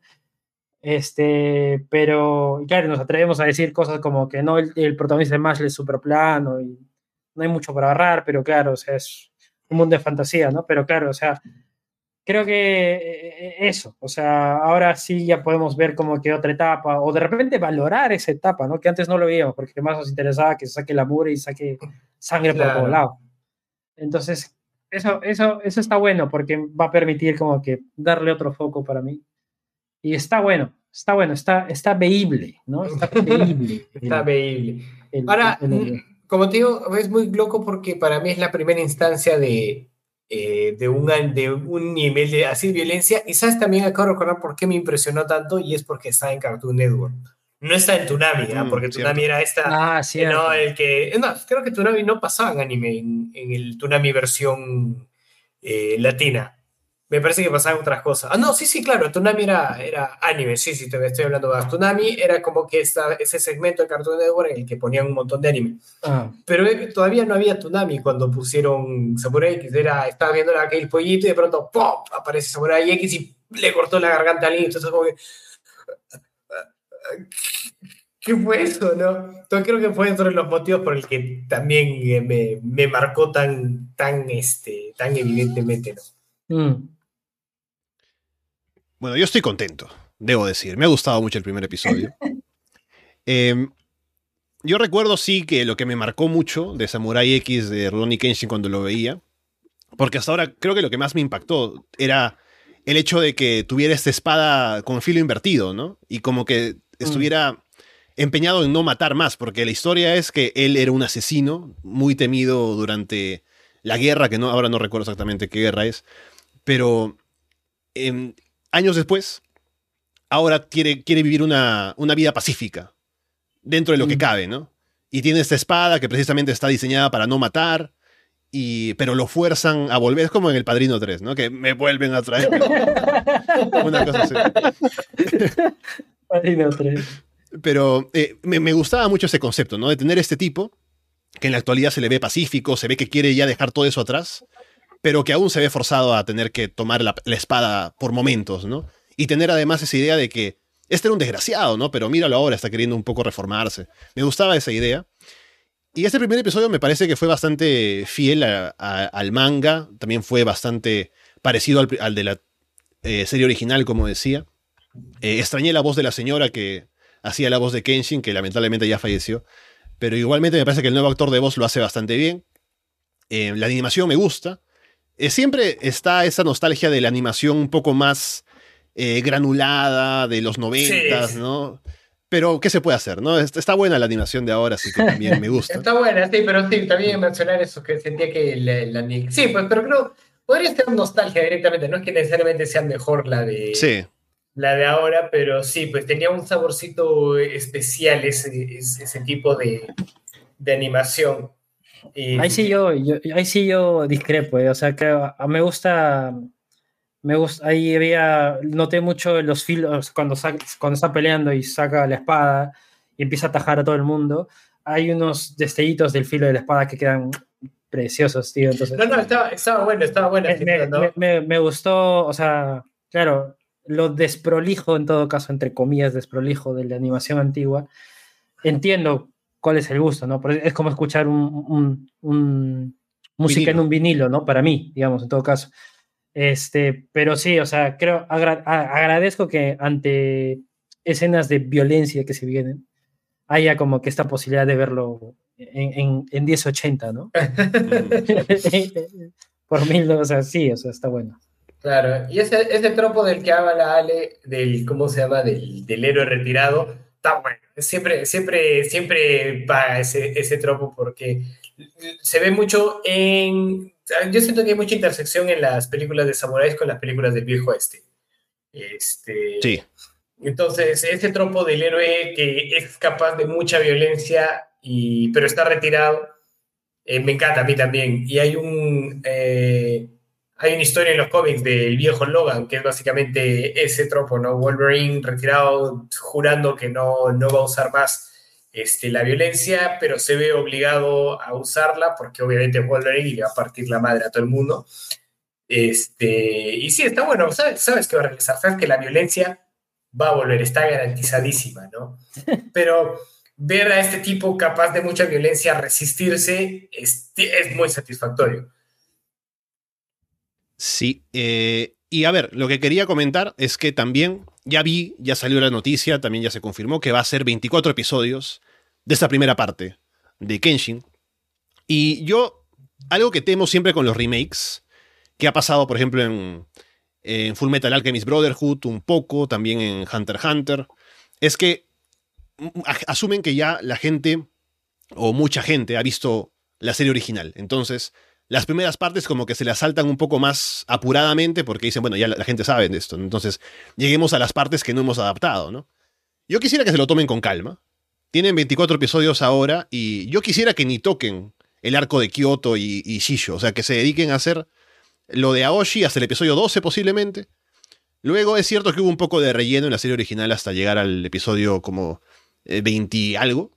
Este, pero claro, nos atrevemos a decir cosas como que no, el, el protagonista de Mashle es súper plano y no hay mucho para agarrar, pero claro, o sea, es un mundo de fantasía, ¿no? Pero claro, o sea, creo que eh, eso, o sea, ahora sí ya podemos ver como que otra etapa, o de repente valorar esa etapa, ¿no? Que antes no lo veíamos, porque más nos interesaba que saque la mure y saque sangre por todo lado. Entonces, eso, eso, eso está bueno, porque va a permitir como que darle otro foco para mí. Y está bueno, está bueno, está, está veíble, ¿no? Está *laughs* veíble. está veíble. Ahora, como te digo, es muy loco porque para mí es la primera instancia de, eh, de, un, de un nivel de así de violencia. Y sabes, también acabo de recordar por qué me impresionó tanto y es porque está en Cartoon Network. No está en Tunami, ¿no? Mm, porque Tunami era esta. Ah, sí. No, el que, no, creo que Tunami no pasaba en anime, en, en el Tunami versión eh, latina. Me parece que pasaban otras cosas. Ah, no, sí, sí, claro, Tsunami era, era anime, sí, sí, te estoy hablando más. Tsunami era como que esta, ese segmento de Cartoon Network en el que ponían un montón de anime. Ah. Pero todavía no había Tsunami cuando pusieron Samurai X. Era, estaba viendo aquel pollito y de pronto ¡pum! aparece Samurai X y le cortó la garganta al niño. Entonces, como que. ¿Qué fue eso, no? Entonces creo que fue dentro de los motivos por el que también eh, me, me marcó tan, tan, este, tan evidentemente, ¿no? Mm. Bueno, yo estoy contento, debo decir. Me ha gustado mucho el primer episodio. *laughs* Eh, yo recuerdo sí que lo que me marcó mucho de Samurai X de Ronnie Kenshin cuando lo veía, porque hasta ahora creo que lo que más me impactó era el hecho de que tuviera esta espada con filo invertido, ¿no? Y como que estuviera empeñado en no matar más, porque la historia es que él era un asesino muy temido durante la guerra, que no, ahora no recuerdo exactamente qué guerra es, pero eh, años después, ahora quiere, quiere vivir una, una vida pacífica, dentro de lo que Mm. cabe, ¿no? Y tiene esta espada que precisamente está diseñada para no matar, y, pero lo fuerzan a volver. Es como en El Padrino 3, ¿no? Que me vuelven a traer. *laughs* Una cosa así. *laughs* Padrino 3. Pero eh, me, me gustaba mucho ese concepto, ¿no? De tener este tipo, que en la actualidad se le ve pacífico, se ve que quiere ya dejar todo eso atrás, pero que aún se ve forzado a tener que tomar la, espada por momentos, ¿no? Y tener además esa idea de que este era un desgraciado, ¿no? Pero míralo ahora, está queriendo un poco reformarse. Me gustaba esa idea. Y este primer episodio me parece que fue bastante fiel al manga, también fue bastante parecido al, al de la eh, serie original, como decía. Eh, extrañé la voz de la señora que hacía la voz de Kenshin, que lamentablemente ya falleció. Pero igualmente me parece que el nuevo actor de voz lo hace bastante bien. Eh, la animación me gusta. Eh, siempre está esa nostalgia de la animación un poco más eh, granulada, de los noventas, Sí. ¿no? Pero, ¿qué se puede hacer, no? Est- Está buena la animación de ahora, así que también me gusta. *laughs* Está buena, sí, pero sí, también mencionar eso, que sentía que la, la Sí, pues, pero creo, podría ser nostalgia directamente, no es que necesariamente sea mejor la de, Sí, la de ahora, pero sí, pues tenía un saborcito especial ese, ese, ese tipo de, de animación. Y- Ahí sí yo, yo- ahí sí yo discrepo, eh, o sea, que a- me gusta, me gusta, ahí había, noté mucho los filos cuando, cuando está peleando y saca la espada y empieza a atajar a todo el mundo, hay unos destellitos del filo de la espada que quedan preciosos, tío, entonces... No, no, estaba, estaba bueno, estaba bueno. me- me- me- me gustó, o sea, claro, lo desprolijo, en todo caso, entre comillas, desprolijo de la animación antigua, entiendo cuál es el gusto, ¿no? es como escuchar un, música en un vinilo, ¿no? Para mí, digamos, en todo caso. Este, pero sí, o sea, creo, agradezco que ante escenas de violencia que se vienen, haya como que esta posibilidad de verlo en, en, 1080, ¿no? *laughs* *laughs* Por mil, o sea, sí, o sea, está bueno. Claro, y ese, ese tropo del que habla Ale, del, ¿cómo se llama? Del, del héroe retirado, está bueno. Siempre, siempre, siempre va ese, ese tropo porque se ve mucho en... Yo siento que hay mucha intersección en las películas de samuráis con las películas del viejo este. Este, sí. Entonces, ese tropo del héroe que es capaz de mucha violencia, y, pero está retirado, eh, me encanta a mí también. Y hay un... Eh, hay una historia en los cómics del viejo Logan, que es básicamente ese tropo, ¿no? Wolverine retirado jurando que no, no va a usar más este, la violencia, pero se ve obligado a usarla porque obviamente Wolverine le va a partir la madre a todo el mundo. Este, y sí, está bueno, sabes, sabes que va a regresar, sabes que la violencia va a volver, está garantizadísima, ¿no? *laughs* Pero ver a este tipo capaz de mucha violencia resistirse es, es muy satisfactorio. Sí, eh, y a ver, lo que quería comentar es que también ya vi, ya salió la noticia, también ya se confirmó que va a ser 24 episodios de esta primera parte de Kenshin. Y yo, algo que temo siempre con los remakes, que ha pasado, por ejemplo, en, en Full Metal Alchemist Brotherhood, un poco, también en Hunter x Hunter, es que asumen que ya la gente, o mucha gente, ha visto la serie original. Entonces, las primeras partes como que se las saltan un poco más apuradamente porque dicen, bueno, ya la, gente sabe de esto. Entonces, lleguemos a las partes que no hemos adaptado, ¿no? Yo quisiera que se lo tomen con calma. Tienen 24 episodios ahora y yo quisiera que ni toquen el arco de Kyoto y, y Shisho. O sea, que se dediquen a hacer lo de Aoshi hasta el episodio 12 posiblemente. Luego es cierto que hubo un poco de relleno en la serie original hasta llegar al episodio como 20 eh, algo.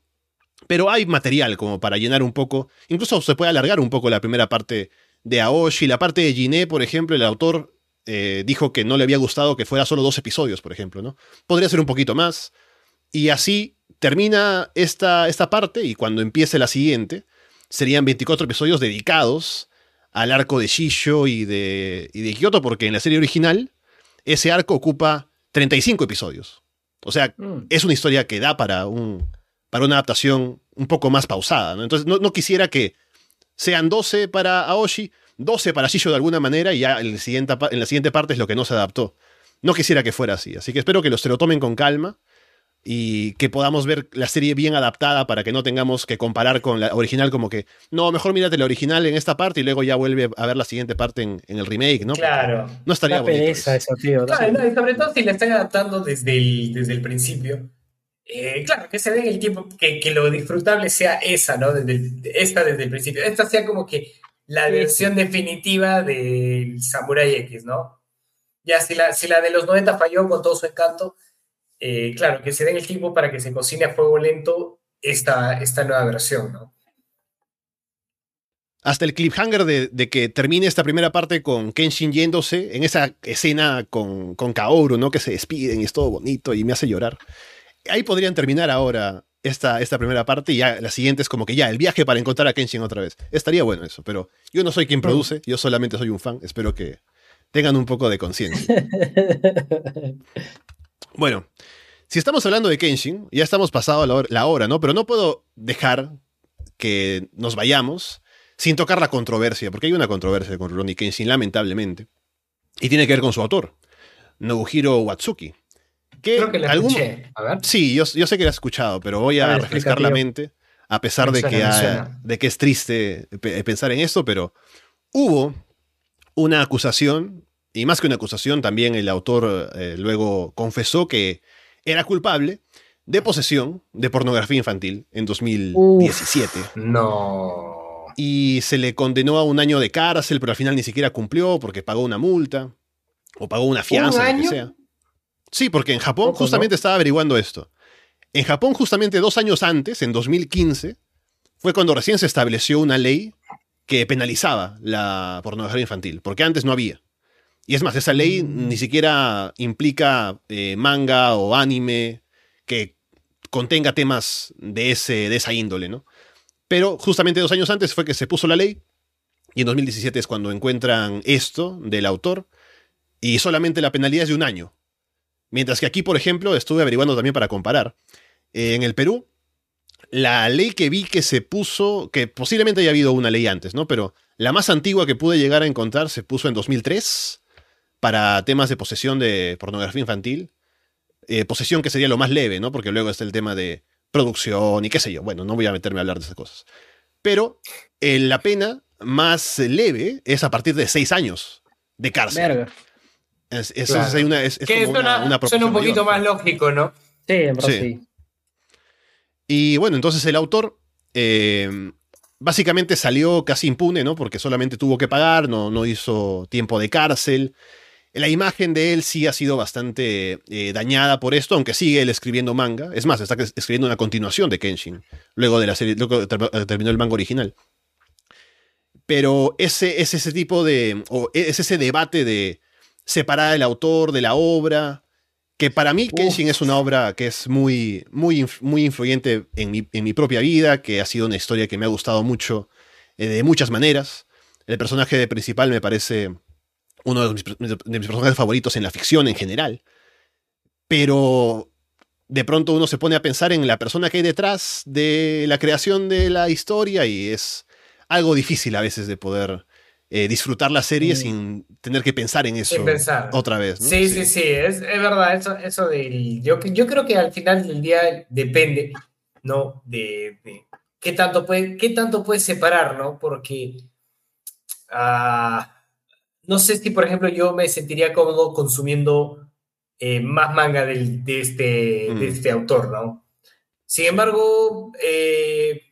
Pero hay material como para llenar un poco. Incluso se puede alargar un poco la primera parte de Aoshi. La parte de Jiné, por ejemplo, el autor eh, dijo que no le había gustado que fuera solo dos episodios, por ejemplo, ¿no? Podría ser un poquito más. Y así termina esta, esta parte y cuando empiece la siguiente, serían 24 episodios dedicados al arco de Shisho y de, y de Kyoto, porque en la serie original ese arco ocupa 35 episodios. O sea, mm. es una historia que da para un, para una adaptación un poco más pausada. ¿no? Entonces, no, quisiera que sean 12 para Aoshi, 12 para Shisho de alguna manera, y ya en, siguiente, en la siguiente parte es lo que no se adaptó. No quisiera que fuera así. Así que espero que los se lo tomen con calma y que podamos ver la serie bien adaptada para que no tengamos que comparar con la original como que, no, mejor mírate la original en esta parte y luego ya vuelve a ver la siguiente parte en, el remake, ¿no? Claro. no estaría. Eso, tío, claro, y sobre todo si la están adaptando desde el, desde el principio eh, claro, que se den el tiempo, que, lo disfrutable sea esa, ¿no? Desde esta desde el principio. Esta sea como que la versión definitiva del Samurai X, ¿no? Ya, si la, si la de los 90 falló con todo su encanto, eh, claro, que se den el tiempo para que se cocine a fuego lento esta, esta nueva versión, ¿no? Hasta el cliffhanger de, de, que termine esta primera parte con Kenshin yéndose, en esa escena con, con Kaoru, ¿no? Que se despiden y es todo bonito y me hace llorar ahí podrían terminar ahora esta, esta primera parte y ya la siguiente es como que ya el viaje para encontrar a Kenshin otra vez. Estaría bueno eso, pero yo no soy quien produce, yo solamente soy un fan. Espero que tengan un poco de conciencia. *laughs* bueno, si estamos hablando de Kenshin, ya estamos pasado la hora, la hora, ¿no? Pero no puedo dejar que nos vayamos sin tocar la controversia, porque hay una controversia con Ronnie Kenshin, lamentablemente, y tiene que ver con su autor, Nobuhiro Watsuki. Creo que la escuché. A ver. Sí, yo, sé que la he escuchado, pero voy a, refrescar la mente, a pesar de que, de que es triste pensar en esto, pero hubo una acusación, y más que una acusación, también el autor eh, luego confesó que era culpable de posesión de pornografía infantil en 2017. no. Y se le condenó a un año de cárcel, pero al final ni siquiera cumplió porque pagó una multa o pagó una fianza, lo que sea. Sí, porque en Japón justamente estaba averiguando esto. En Japón justamente dos años antes, en 2015, fue cuando recién se estableció una ley que penalizaba la pornografía infantil, porque antes no había. Y es más, esa ley ni siquiera implica eh, manga o anime que contenga temas de, ese, de esa índole, ¿no? Pero justamente dos años antes fue que se puso la ley y en 2017 es cuando encuentran esto del autor y solamente la penalidad es de un año. Mientras que aquí, por ejemplo, estuve averiguando también para comparar. Eh, en el Perú, la ley que vi que se puso, que posiblemente haya habido una ley antes, ¿no? Pero la más antigua que pude llegar a encontrar se puso en 2003 para temas de posesión de pornografía infantil. Eh, posesión que sería lo más leve, ¿no? Porque luego está el tema de producción y qué sé yo. Bueno, no voy a meterme a hablar de esas cosas. Pero eh, la pena más leve es a partir de seis años de cárcel. Es, es, es, una, es, es Que como suena, una, una suena un poquito mayor. más lógico, ¿no? Sí, en verdad Sí. sí. Y bueno, entonces el autor eh, básicamente salió casi impune, ¿no? Porque solamente tuvo que pagar, no, no hizo tiempo de cárcel. La imagen de él sí ha sido bastante eh, dañada por esto, aunque sigue él escribiendo manga. Es más, está escribiendo una continuación de Kenshin, luego de la serie, luego ter- eh, terminó el manga original. Pero ese es ese tipo de, o es ese debate de separar el autor de la obra, que para mí Kenshin es una obra que es muy, muy, muy influyente en mi, en mi propia vida, que ha sido una historia que me ha gustado mucho eh, de muchas maneras. El personaje principal me parece uno de mis, de mis personajes favoritos en la ficción en general. Pero de pronto uno se pone a pensar en la persona que hay detrás de la creación de la historia y es algo difícil a veces de poder eh, disfrutar la serie Mm. sin tener que pensar en eso Sin pensar. otra vez. ¿no? Sí, sí, sí, es, es verdad, eso, eso del... Yo, yo creo que al final del día depende, ¿no? De, de qué, tanto puede, qué tanto puedes separar, ¿no? Porque ah, no sé si, por ejemplo, yo me sentiría cómodo consumiendo eh, más manga del- de, este, Mm. de este autor, ¿no? Sin embargo, eh,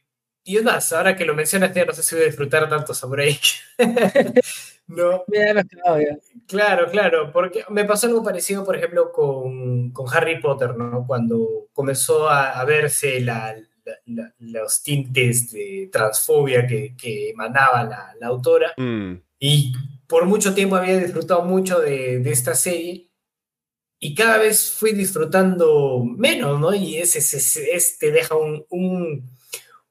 y es más, ahora que lo mencionas, ya no sé si voy a disfrutar tanto Samurai. *laughs* no. *laughs* Claro, claro, porque me pasó algo parecido, por ejemplo, con, con Harry Potter, ¿no? Cuando comenzó a, a verse la- la- la- los tintes de transfobia que, que emanaba la, la autora, Mm, y por mucho tiempo había disfrutado mucho de, de esta serie, y cada vez fui disfrutando menos, ¿no? Y ese, ese- ese- ese te deja un, un,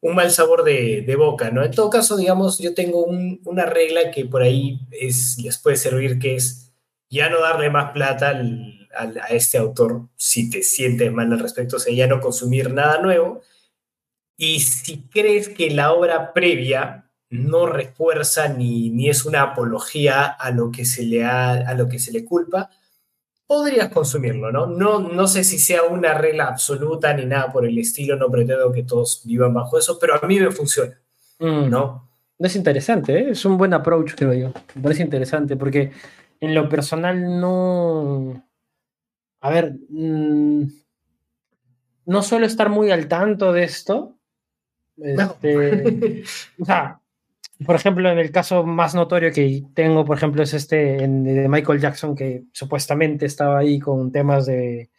un mal sabor de, de boca, ¿no? En todo caso, digamos, yo tengo un- una regla que por ahí es, les puede servir, que es ya no darle más plata a este autor si te sientes mal al respecto, o sea, ya no consumir nada nuevo. Y si crees que la obra previa no refuerza ni, ni es una apología a lo que se le, ha, a lo que se le culpa, podrías consumirlo, ¿no? ¿no? No sé si sea una regla absoluta ni nada por el estilo, no pretendo que todos vivan bajo eso, pero a mí me funciona, Mm. ¿no? Es interesante, ¿eh? es un buen approach, creo yo. Me parece interesante porque en lo personal no. A ver, mm, no suelo estar muy al tanto de esto. Este, *laughs* o sea, por ejemplo, en el caso más notorio que tengo, por ejemplo, es este en- de Michael Jackson, que supuestamente estaba ahí con temas de,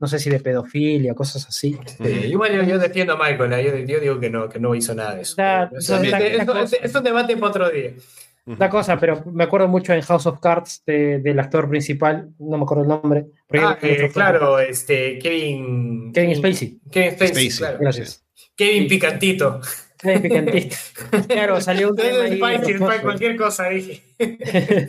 no sé si de pedofilia, cosas así. Sí, igual yo, yo defiendo a Michael, ¿eh? yo, yo digo que no, que no hizo nada de eso. O sea, da- es, es- es un debate para otro día. La cosa, pero me acuerdo mucho en House of Cards de- del actor principal, no me acuerdo el nombre. Ah, eh, claro, este, Kevin... Kevin Spacey. Kevin Spacey, Spacey. claro. Gracias. Kevin. Picantito. Kevin Picantito. *laughs* Claro, salió un tema ahí. Spicy, rocoso. cualquier cosa, dije. *laughs*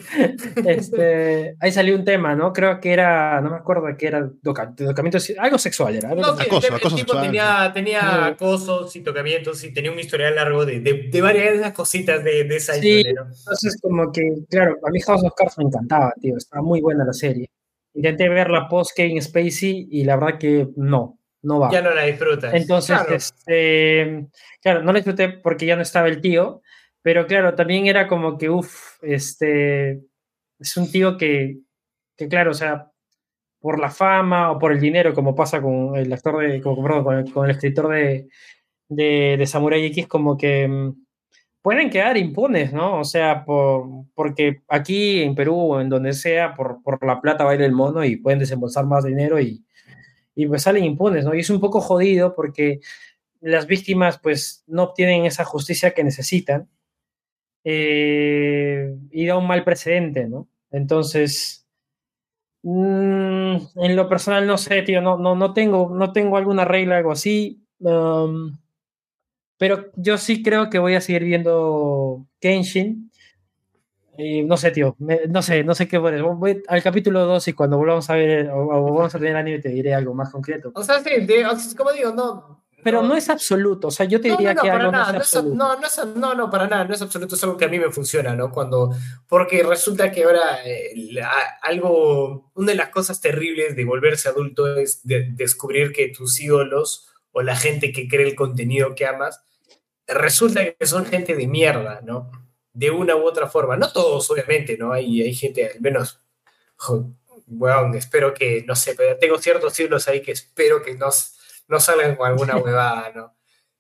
este, ahí salió un tema, ¿no? Creo que era, no me acuerdo de qué era, toca- tocamiento, algo sexual era. algo No, sexual. que Acoso, el, acoso tipo sexual. tenía, tenía No. acosos y tocamientos y tenía un historial largo de, de, de varias de esas cositas de, de esa Sí. ¿no? Entonces, como que, claro, a mí House of Cards me encantaba, tío, estaba muy buena la serie. Intenté ver la post Kevin Spacey y la verdad que no, no va. Ya no la disfrutas. Entonces, Claro. este, claro, no lo disfruté porque ya no estaba el tío, pero claro, también era como que, uff, este, es un tío que, que, claro, o sea, por la fama o por el dinero, como pasa con el actor de, como, perdón, con, el, con el escritor de, de, de Samurai X, como que mm, pueden quedar impunes, ¿no? O sea, por, porque aquí en Perú o en donde sea, por, por la plata baila el mono y pueden desembolsar más dinero y, y pues salen impunes, ¿no? Y es un poco jodido porque las víctimas pues no obtienen esa justicia que necesitan eh, y da un mal precedente, ¿no? Entonces, mm, en lo personal no sé, tío, no, no, no, tengo, no tengo alguna regla, algo así. Um, pero yo sí creo que voy a seguir viendo Kenshin. No sé, tío, me- no sé, no sé qué poner. Voy al capítulo 2 y cuando volvamos a ver o, o vamos a tener anime te diré algo más concreto. O sea, sí, como digo, no. Pero no es absoluto, o sea, yo te No, diría no, no, que algo no nada, es no, es, no, no, es- no, no, para nada, no es absoluto, es algo que a mí me funciona, ¿no? Cuando, porque resulta que ahora eh, la- algo, una de las cosas terribles de volverse adulto es de- descubrir que tus ídolos o la gente que cree el contenido que amas, resulta que son gente de mierda, ¿no? De una u otra forma, no todos, obviamente, ¿no? Hay, hay gente, al menos, jo, weón, espero que, no sé, pero tengo ciertos ídolos ahí que espero que no, no salgan con alguna *laughs* huevada, ¿no?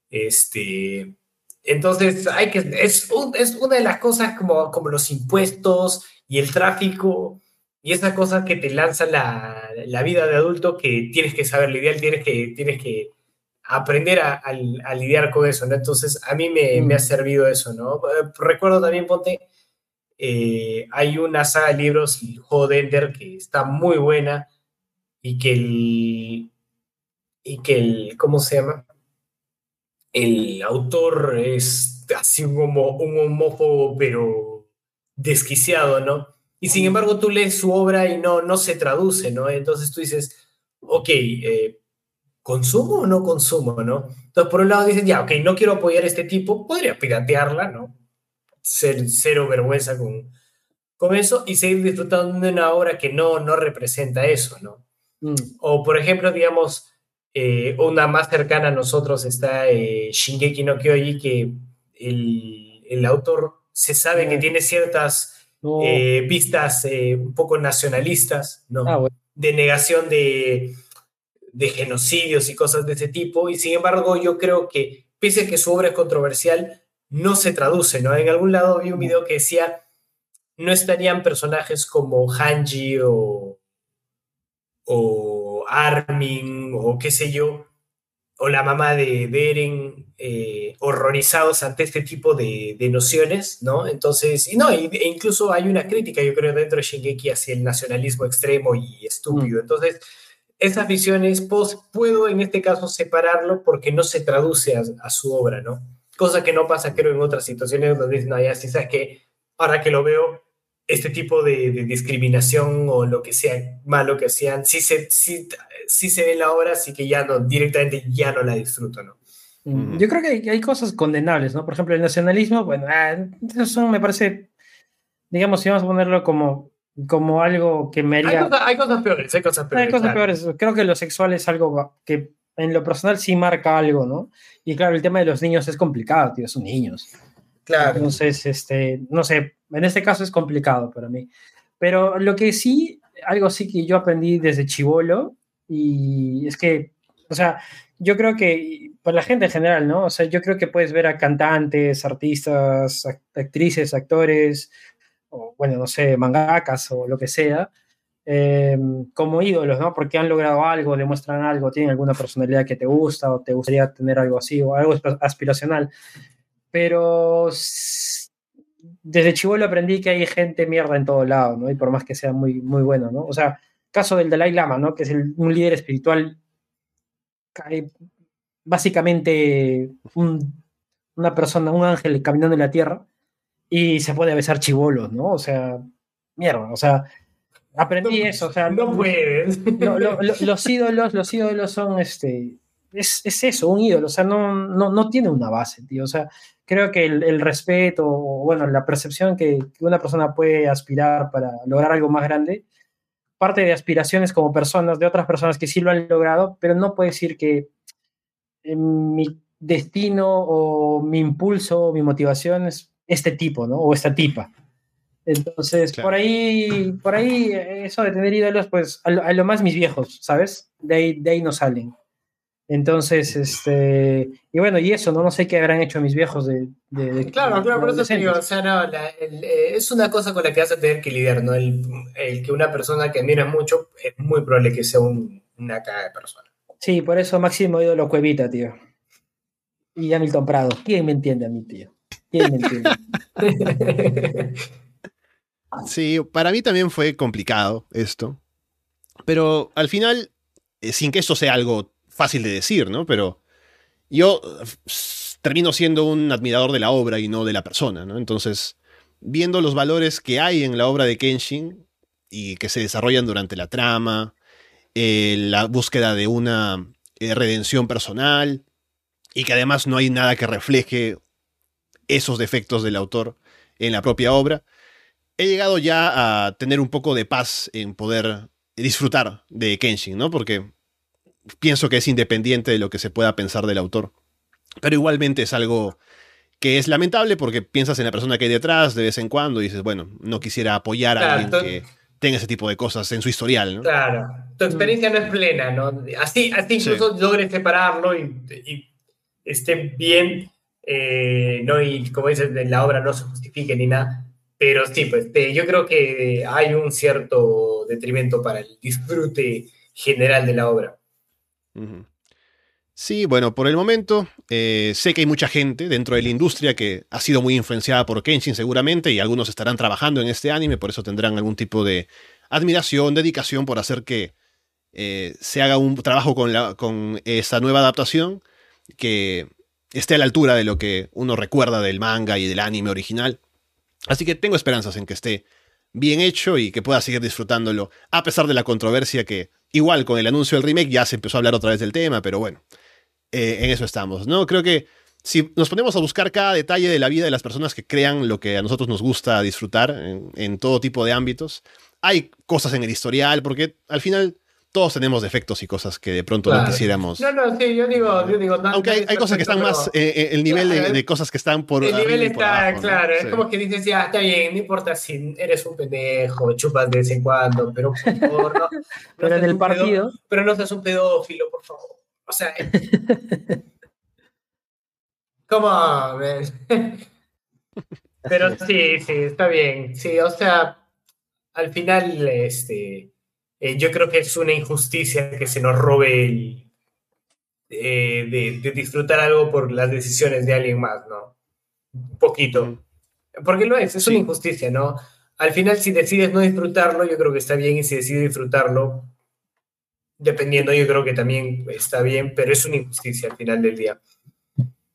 Este, entonces, hay que, es, un- es una de las cosas como, como los impuestos y el tráfico y esas cosas que te lanzan la, la vida de adulto que tienes que saber lidiar, tienes que, tienes que aprender a, a- a lidiar con eso, ¿no? Entonces, a mí me, Mm. me ha servido eso, ¿no? Eh, Recuerdo también, ponte, eh, hay una saga de libros, el juego de Ender, que está muy buena y que el, y que el, ¿cómo se llama? El autor es así como un homófobo, pero desquiciado, ¿no? Y sin embargo tú lees su obra y no, no se traduce, ¿no? Entonces tú dices, ok, eh, ¿consumo o no consumo, no? Entonces por un lado dices, ya, ok, no quiero apoyar a este tipo, podría piratearla, ¿no? Ser, cero vergüenza con, con eso y seguir disfrutando de una obra que no, no representa eso, ¿no? Mm, O, por ejemplo, digamos, eh, una más cercana a nosotros está eh, Shingeki no Kyoji, que el, el autor se sabe que No. tiene ciertas no. eh, vistas eh, un poco nacionalistas, ¿no? Ah, bueno. de negación de, de genocidios y cosas de ese tipo, y sin embargo yo creo que, pese a que su obra es controversial, no se traduce, ¿no? En algún lado vi un video que decía, no estarían personajes como Hanji o, o Armin o qué sé yo, o la mamá de Beren, eh, horrorizados ante este tipo de, de nociones, ¿no? Entonces, y no, e incluso hay una crítica, yo creo, dentro de Shingeki hacia el nacionalismo extremo y estúpido. Entonces, esas visiones, pues, puedo en este caso separarlo porque no se traduce a, a su obra, ¿no? Cosa que no pasa, creo, en otras situaciones donde dicen, no, ya, sí, sabes que ahora que lo veo, este tipo de, de discriminación o lo que sea malo que hacían, sí se, sí, sí se ve en la obra, así que ya no, directamente ya no la disfruto, ¿no? Yo creo que hay, hay cosas condenables, ¿no? Por ejemplo, el nacionalismo, bueno, ah, eso me parece, digamos, si vamos a ponerlo como, como algo que me Hay, haría... cosas, hay cosas peores, hay cosas peores. Hay cosas claro. peores. Creo que lo sexual es algo que en lo personal sí marca algo, ¿no? Y claro, el tema de los niños es complicado, tío, son niños. Claro. Entonces, este, no sé, en este caso es complicado para mí. Pero lo que sí, algo sí que yo aprendí desde chivolo, y es que, o sea, yo creo que, para la gente en general, ¿no? O sea, yo creo que puedes ver a cantantes, artistas, act- actrices, actores, o bueno, no sé, mangakas o lo que sea, eh, como ídolos, ¿no? Porque han logrado algo, demuestran algo, tienen alguna personalidad que te gusta o te gustaría tener algo así o algo asp- aspiracional. Pero desde chivolo aprendí que hay gente mierda en todo lado, ¿no? Y por más que sea muy, muy bueno, ¿no? O sea, caso del Dalai Lama, ¿no? Que es un líder espiritual, básicamente un- una persona, un ángel caminando en la tierra y se puede besar chivolos, ¿no? O sea, mierda, o sea, aprendí eso, o sea, No puedes. lo- lo- lo- los ídolos, los ídolos son este. Es, es eso, un ídolo, o sea, no, no, no tiene una base, tío. O sea, creo que el, el respeto, o bueno, la percepción que, que una persona puede aspirar para lograr algo más grande, parte de aspiraciones como personas, de otras personas que sí lo han logrado, pero no puede decir que eh, mi destino o mi impulso o mi motivación es este tipo, ¿no? O esta tipa. Entonces, Claro. por ahí, por ahí, eso de tener ídolos, pues, a lo, a lo más mis viejos, ¿sabes? De ahí, de ahí no salen. Entonces, este, y bueno, y eso, ¿no? No sé qué habrán hecho mis viejos de... de- de- Claro, de claro, por eso te digo, o sea, no, la- el- eh, es una cosa con la que vas a tener que lidiar, ¿no? El, el que una persona que admiras mucho es muy probable que sea un- una caga de persona. Sí, por eso máximo ídolo Cuevita, tío. Y Hamilton Prado. ¿Quién me entiende a mí, tío? *laughs* Sí, para mí también fue complicado esto. Pero al final, eh, sin que esto sea algo fácil de decir, ¿no? Pero yo termino siendo un admirador de la obra y no de la persona, ¿no? Entonces, viendo los valores que hay en la obra de Kenshin y que se desarrollan durante la trama, eh, la búsqueda de una eh, redención personal y que además no hay nada que refleje esos defectos del autor en la propia obra, he llegado ya a tener un poco de paz en poder disfrutar de Kenshin, ¿no? Porque pienso que es independiente de lo que se pueda pensar del autor. Pero igualmente es algo que es lamentable porque piensas en la persona que hay detrás de vez en cuando y dices, bueno, no quisiera apoyar a alguien que tenga ese tipo de cosas en su historial, ¿no? Claro, tu experiencia no es plena, ¿no? Así, así incluso logres separarlo y, esté bien, eh, ¿no? Y como dices, la obra no se justifique ni nada. Pero sí, pues yo creo que hay un cierto detrimento para el disfrute general de la obra. Sí, bueno, por el momento eh, sé que hay mucha gente dentro de la industria que ha sido muy influenciada por Kenshin seguramente y algunos estarán trabajando en este anime, por eso tendrán algún tipo de admiración, dedicación por hacer que eh, se haga un trabajo con, la, con esta nueva adaptación que esté a la altura de lo que uno recuerda del manga y del anime original. Así que tengo esperanzas en que esté bien hecho y que pueda seguir disfrutándolo, a pesar de la controversia que, igual con el anuncio del remake, ya se empezó a hablar otra vez del tema, pero bueno, eh, en eso estamos, ¿no? Creo que si nos ponemos a buscar cada detalle de la vida de las personas que crean lo que a nosotros nos gusta disfrutar en, todo tipo de ámbitos, hay cosas en el historial, porque al final todos tenemos defectos y cosas que de pronto no quisiéramos. No, no, sí, yo digo, yo digo Aunque hay, cosas que están más, eh, eh, el nivel de, cosas que están por. El nivel está, claro, es como que dices, ya, está bien, no importa si eres un pendejo, chupas de vez en cuando, pero por favor, no. *laughs* pero en el partido. pero no seas un pedófilo, por favor. O sea, *laughs* ¿cómo? *laughs* Pero sí, sí, está bien. Sí, o sea, al final, este, eh, yo creo que es una injusticia que se nos robe el, eh, de, disfrutar algo por las decisiones de alguien más, ¿no? Un poquito. Porque lo es, es una injusticia, ¿no? Al final, si decides no disfrutarlo, yo creo que está bien, y si decides disfrutarlo, dependiendo, yo creo que también está bien, pero es una injusticia al final del día.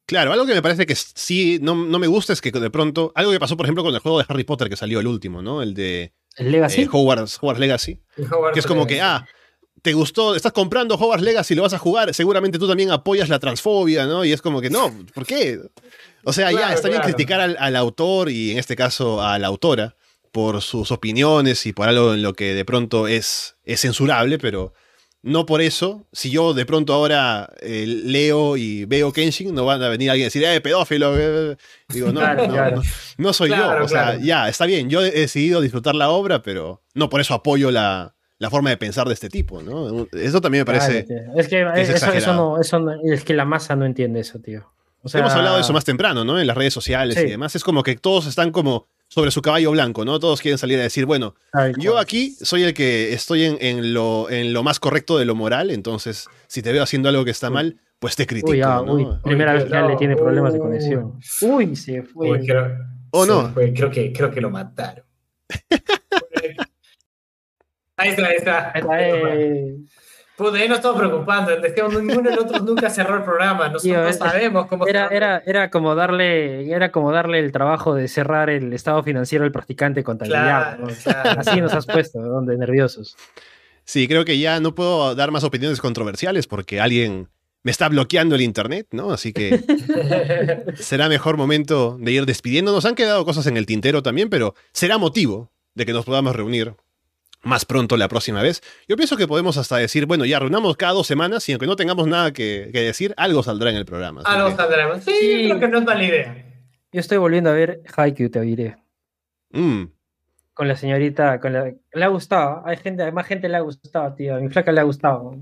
Claro, algo que me parece que sí no, me gusta es que de pronto, algo que pasó por ejemplo con el juego de Harry Potter que salió el último, ¿no? El de ¿El Legacy? Eh, Hogwarts, Legacy. que es como que, ah, te gustó, estás comprando Hogwarts Legacy, lo vas a jugar, seguramente tú también apoyas la transfobia, ¿no? Y es como que, no, ¿por qué? O sea, ya, está bien criticar al, autor y en este caso a la autora por sus opiniones y por algo en lo que de pronto es, es censurable, pero no por eso, si yo de pronto ahora eh, leo y veo Kenshin, no van a venir alguien a decir, eh, pedófilo. Eh, digo, no, no, soy yo. O sea, ya, está bien, yo he decidido disfrutar la obra, pero no por eso apoyo la, forma de pensar de este tipo, ¿no? Eso también me parece. es que, eso, no, eso es que la masa no entiende eso, tío. Hemos hablado de eso más temprano, ¿no? En las redes sociales y demás. Es como que todos están como sobre su caballo blanco, ¿no? Todos quieren salir a decir, bueno, yo aquí soy el que estoy en, lo, en lo más correcto de lo moral, entonces si te veo haciendo algo que está mal, pues te critico. Uy, Primera vez que ya le tiene problemas de conexión. Uy, se fue. ¿O no? creo, que, creo que lo mataron. *laughs* ahí está, ahí está. Ahí está eh. Pues ahí nos estamos preocupando. Ninguno de nosotros nunca cerró el programa. Nosotros no sabemos cómo era, era, era, como darle, era como darle el trabajo de cerrar el estado financiero del practicante contabilidad. Así nos has puesto, donde nerviosos. Sí, creo que ya no puedo dar más opiniones controversiales porque alguien me está bloqueando el internet, ¿no? Así que *laughs* será mejor momento de ir despidiéndonos. Han quedado cosas en el tintero también, pero será motivo de que nos podamos reunir más pronto la próxima vez. Yo pienso que podemos hasta decir, bueno, ya reunamos cada dos semanas y aunque no tengamos nada que, decir, algo saldrá en el programa. Algo saldrá. Sí, creo que no es mala idea. Yo estoy volviendo a ver Haikyuu, te diré. Mm. Con la señorita, con la, le ha gustado. Hay gente, más gente le ha gustado, tío. A mi flaca le ha gustado.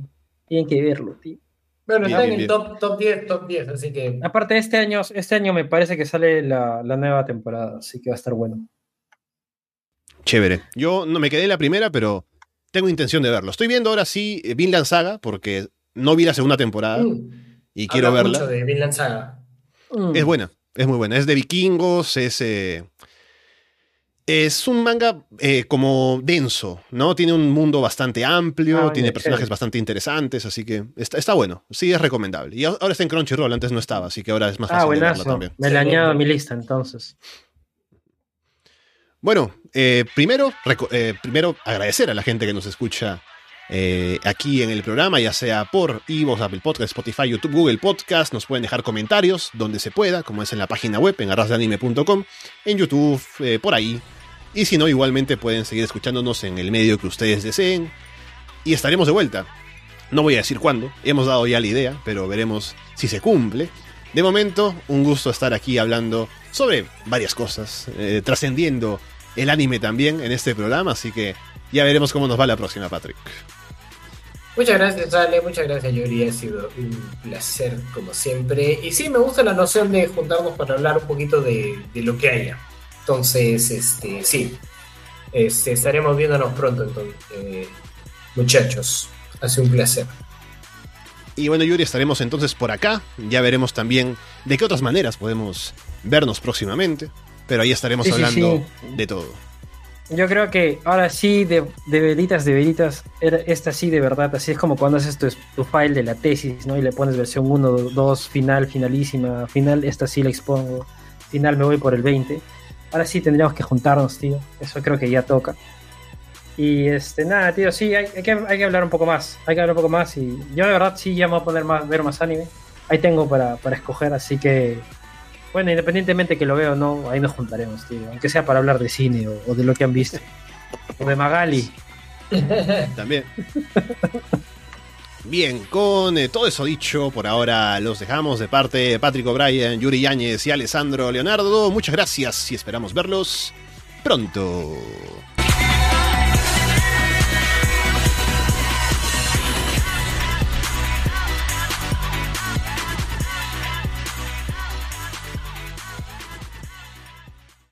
Tienen que verlo, tío. Bueno, está en el top, top 10, top 10, así que. Aparte, este año, este año me parece que sale la, la nueva temporada, así que va a estar bueno. Chévere. Yo no me quedé en la primera, pero tengo intención de verlo. Estoy viendo ahora sí eh, Vinland Saga, porque no vi la segunda temporada mm. y quiero verla. Mucho de Vinland Saga. Mm. Es buena, es muy buena. Es de vikingos, es. Eh, Es un manga eh, como denso, ¿no? Tiene un mundo bastante amplio, Ah, tiene personajes chévere. bastante interesantes, así que está, está bueno. Sí, es recomendable. Y ahora está en Crunchyroll, antes no estaba, así que ahora es más Ah, fácil verlo buenazo. también. Me la añado a mi lista entonces. Bueno, eh, primero, eh, primero agradecer a la gente que nos escucha eh, aquí en el programa, ya sea por Evox, Apple Podcast, Spotify, YouTube, Google Podcast. Nos pueden dejar comentarios donde se pueda, como es en la página web, en arrasdeanime.com, en YouTube, eh, por ahí. Y si no, igualmente pueden seguir escuchándonos en el medio que ustedes deseen. Y estaremos de vuelta. No voy a decir cuándo, hemos dado ya la idea, pero veremos si se cumple. De momento, un gusto estar aquí hablando sobre varias cosas, eh, trascendiendo el anime también en este programa, así que ya veremos cómo nos va la próxima, Patrick. Muchas gracias, Ale, muchas gracias, Yuri. Ha sido un placer, como siempre. Y sí, me gusta la noción de juntarnos para hablar un poquito de, lo que haya. Entonces, este, sí, este, estaremos viéndonos pronto, entonces, eh, muchachos. Ha sido un placer. Y bueno, Yuri, estaremos entonces por acá. Ya veremos también de qué otras maneras podemos vernos próximamente. Pero ahí estaremos Sí, sí, hablando de todo. Yo creo que ahora sí, de, de veritas, de veritas, era- esta sí de verdad, así es como cuando haces tu, tu file de la tesis, ¿no? Y le pones versión 1, 2, final, finalísima, final, esta sí la expongo, final me voy por el 20. Ahora sí tendríamos que juntarnos, tío. Eso creo que ya toca. Y este, nada, tío, sí, hay, que, hay que hablar un poco más. Hay que hablar un poco más. Y yo de verdad sí ya me voy a poner más, ver más anime. Ahí tengo para, para escoger, así que. Bueno, independientemente que lo veo o no, ahí nos juntaremos, tío. Aunque sea para hablar de cine o, o de lo que han visto. O de Magali. *laughs* También. Bien, con eh, todo eso dicho, por ahora los dejamos de parte de Patrick O'Brien, Yuri Yáñez y Alessandro Leonardo. Muchas gracias y esperamos verlos pronto.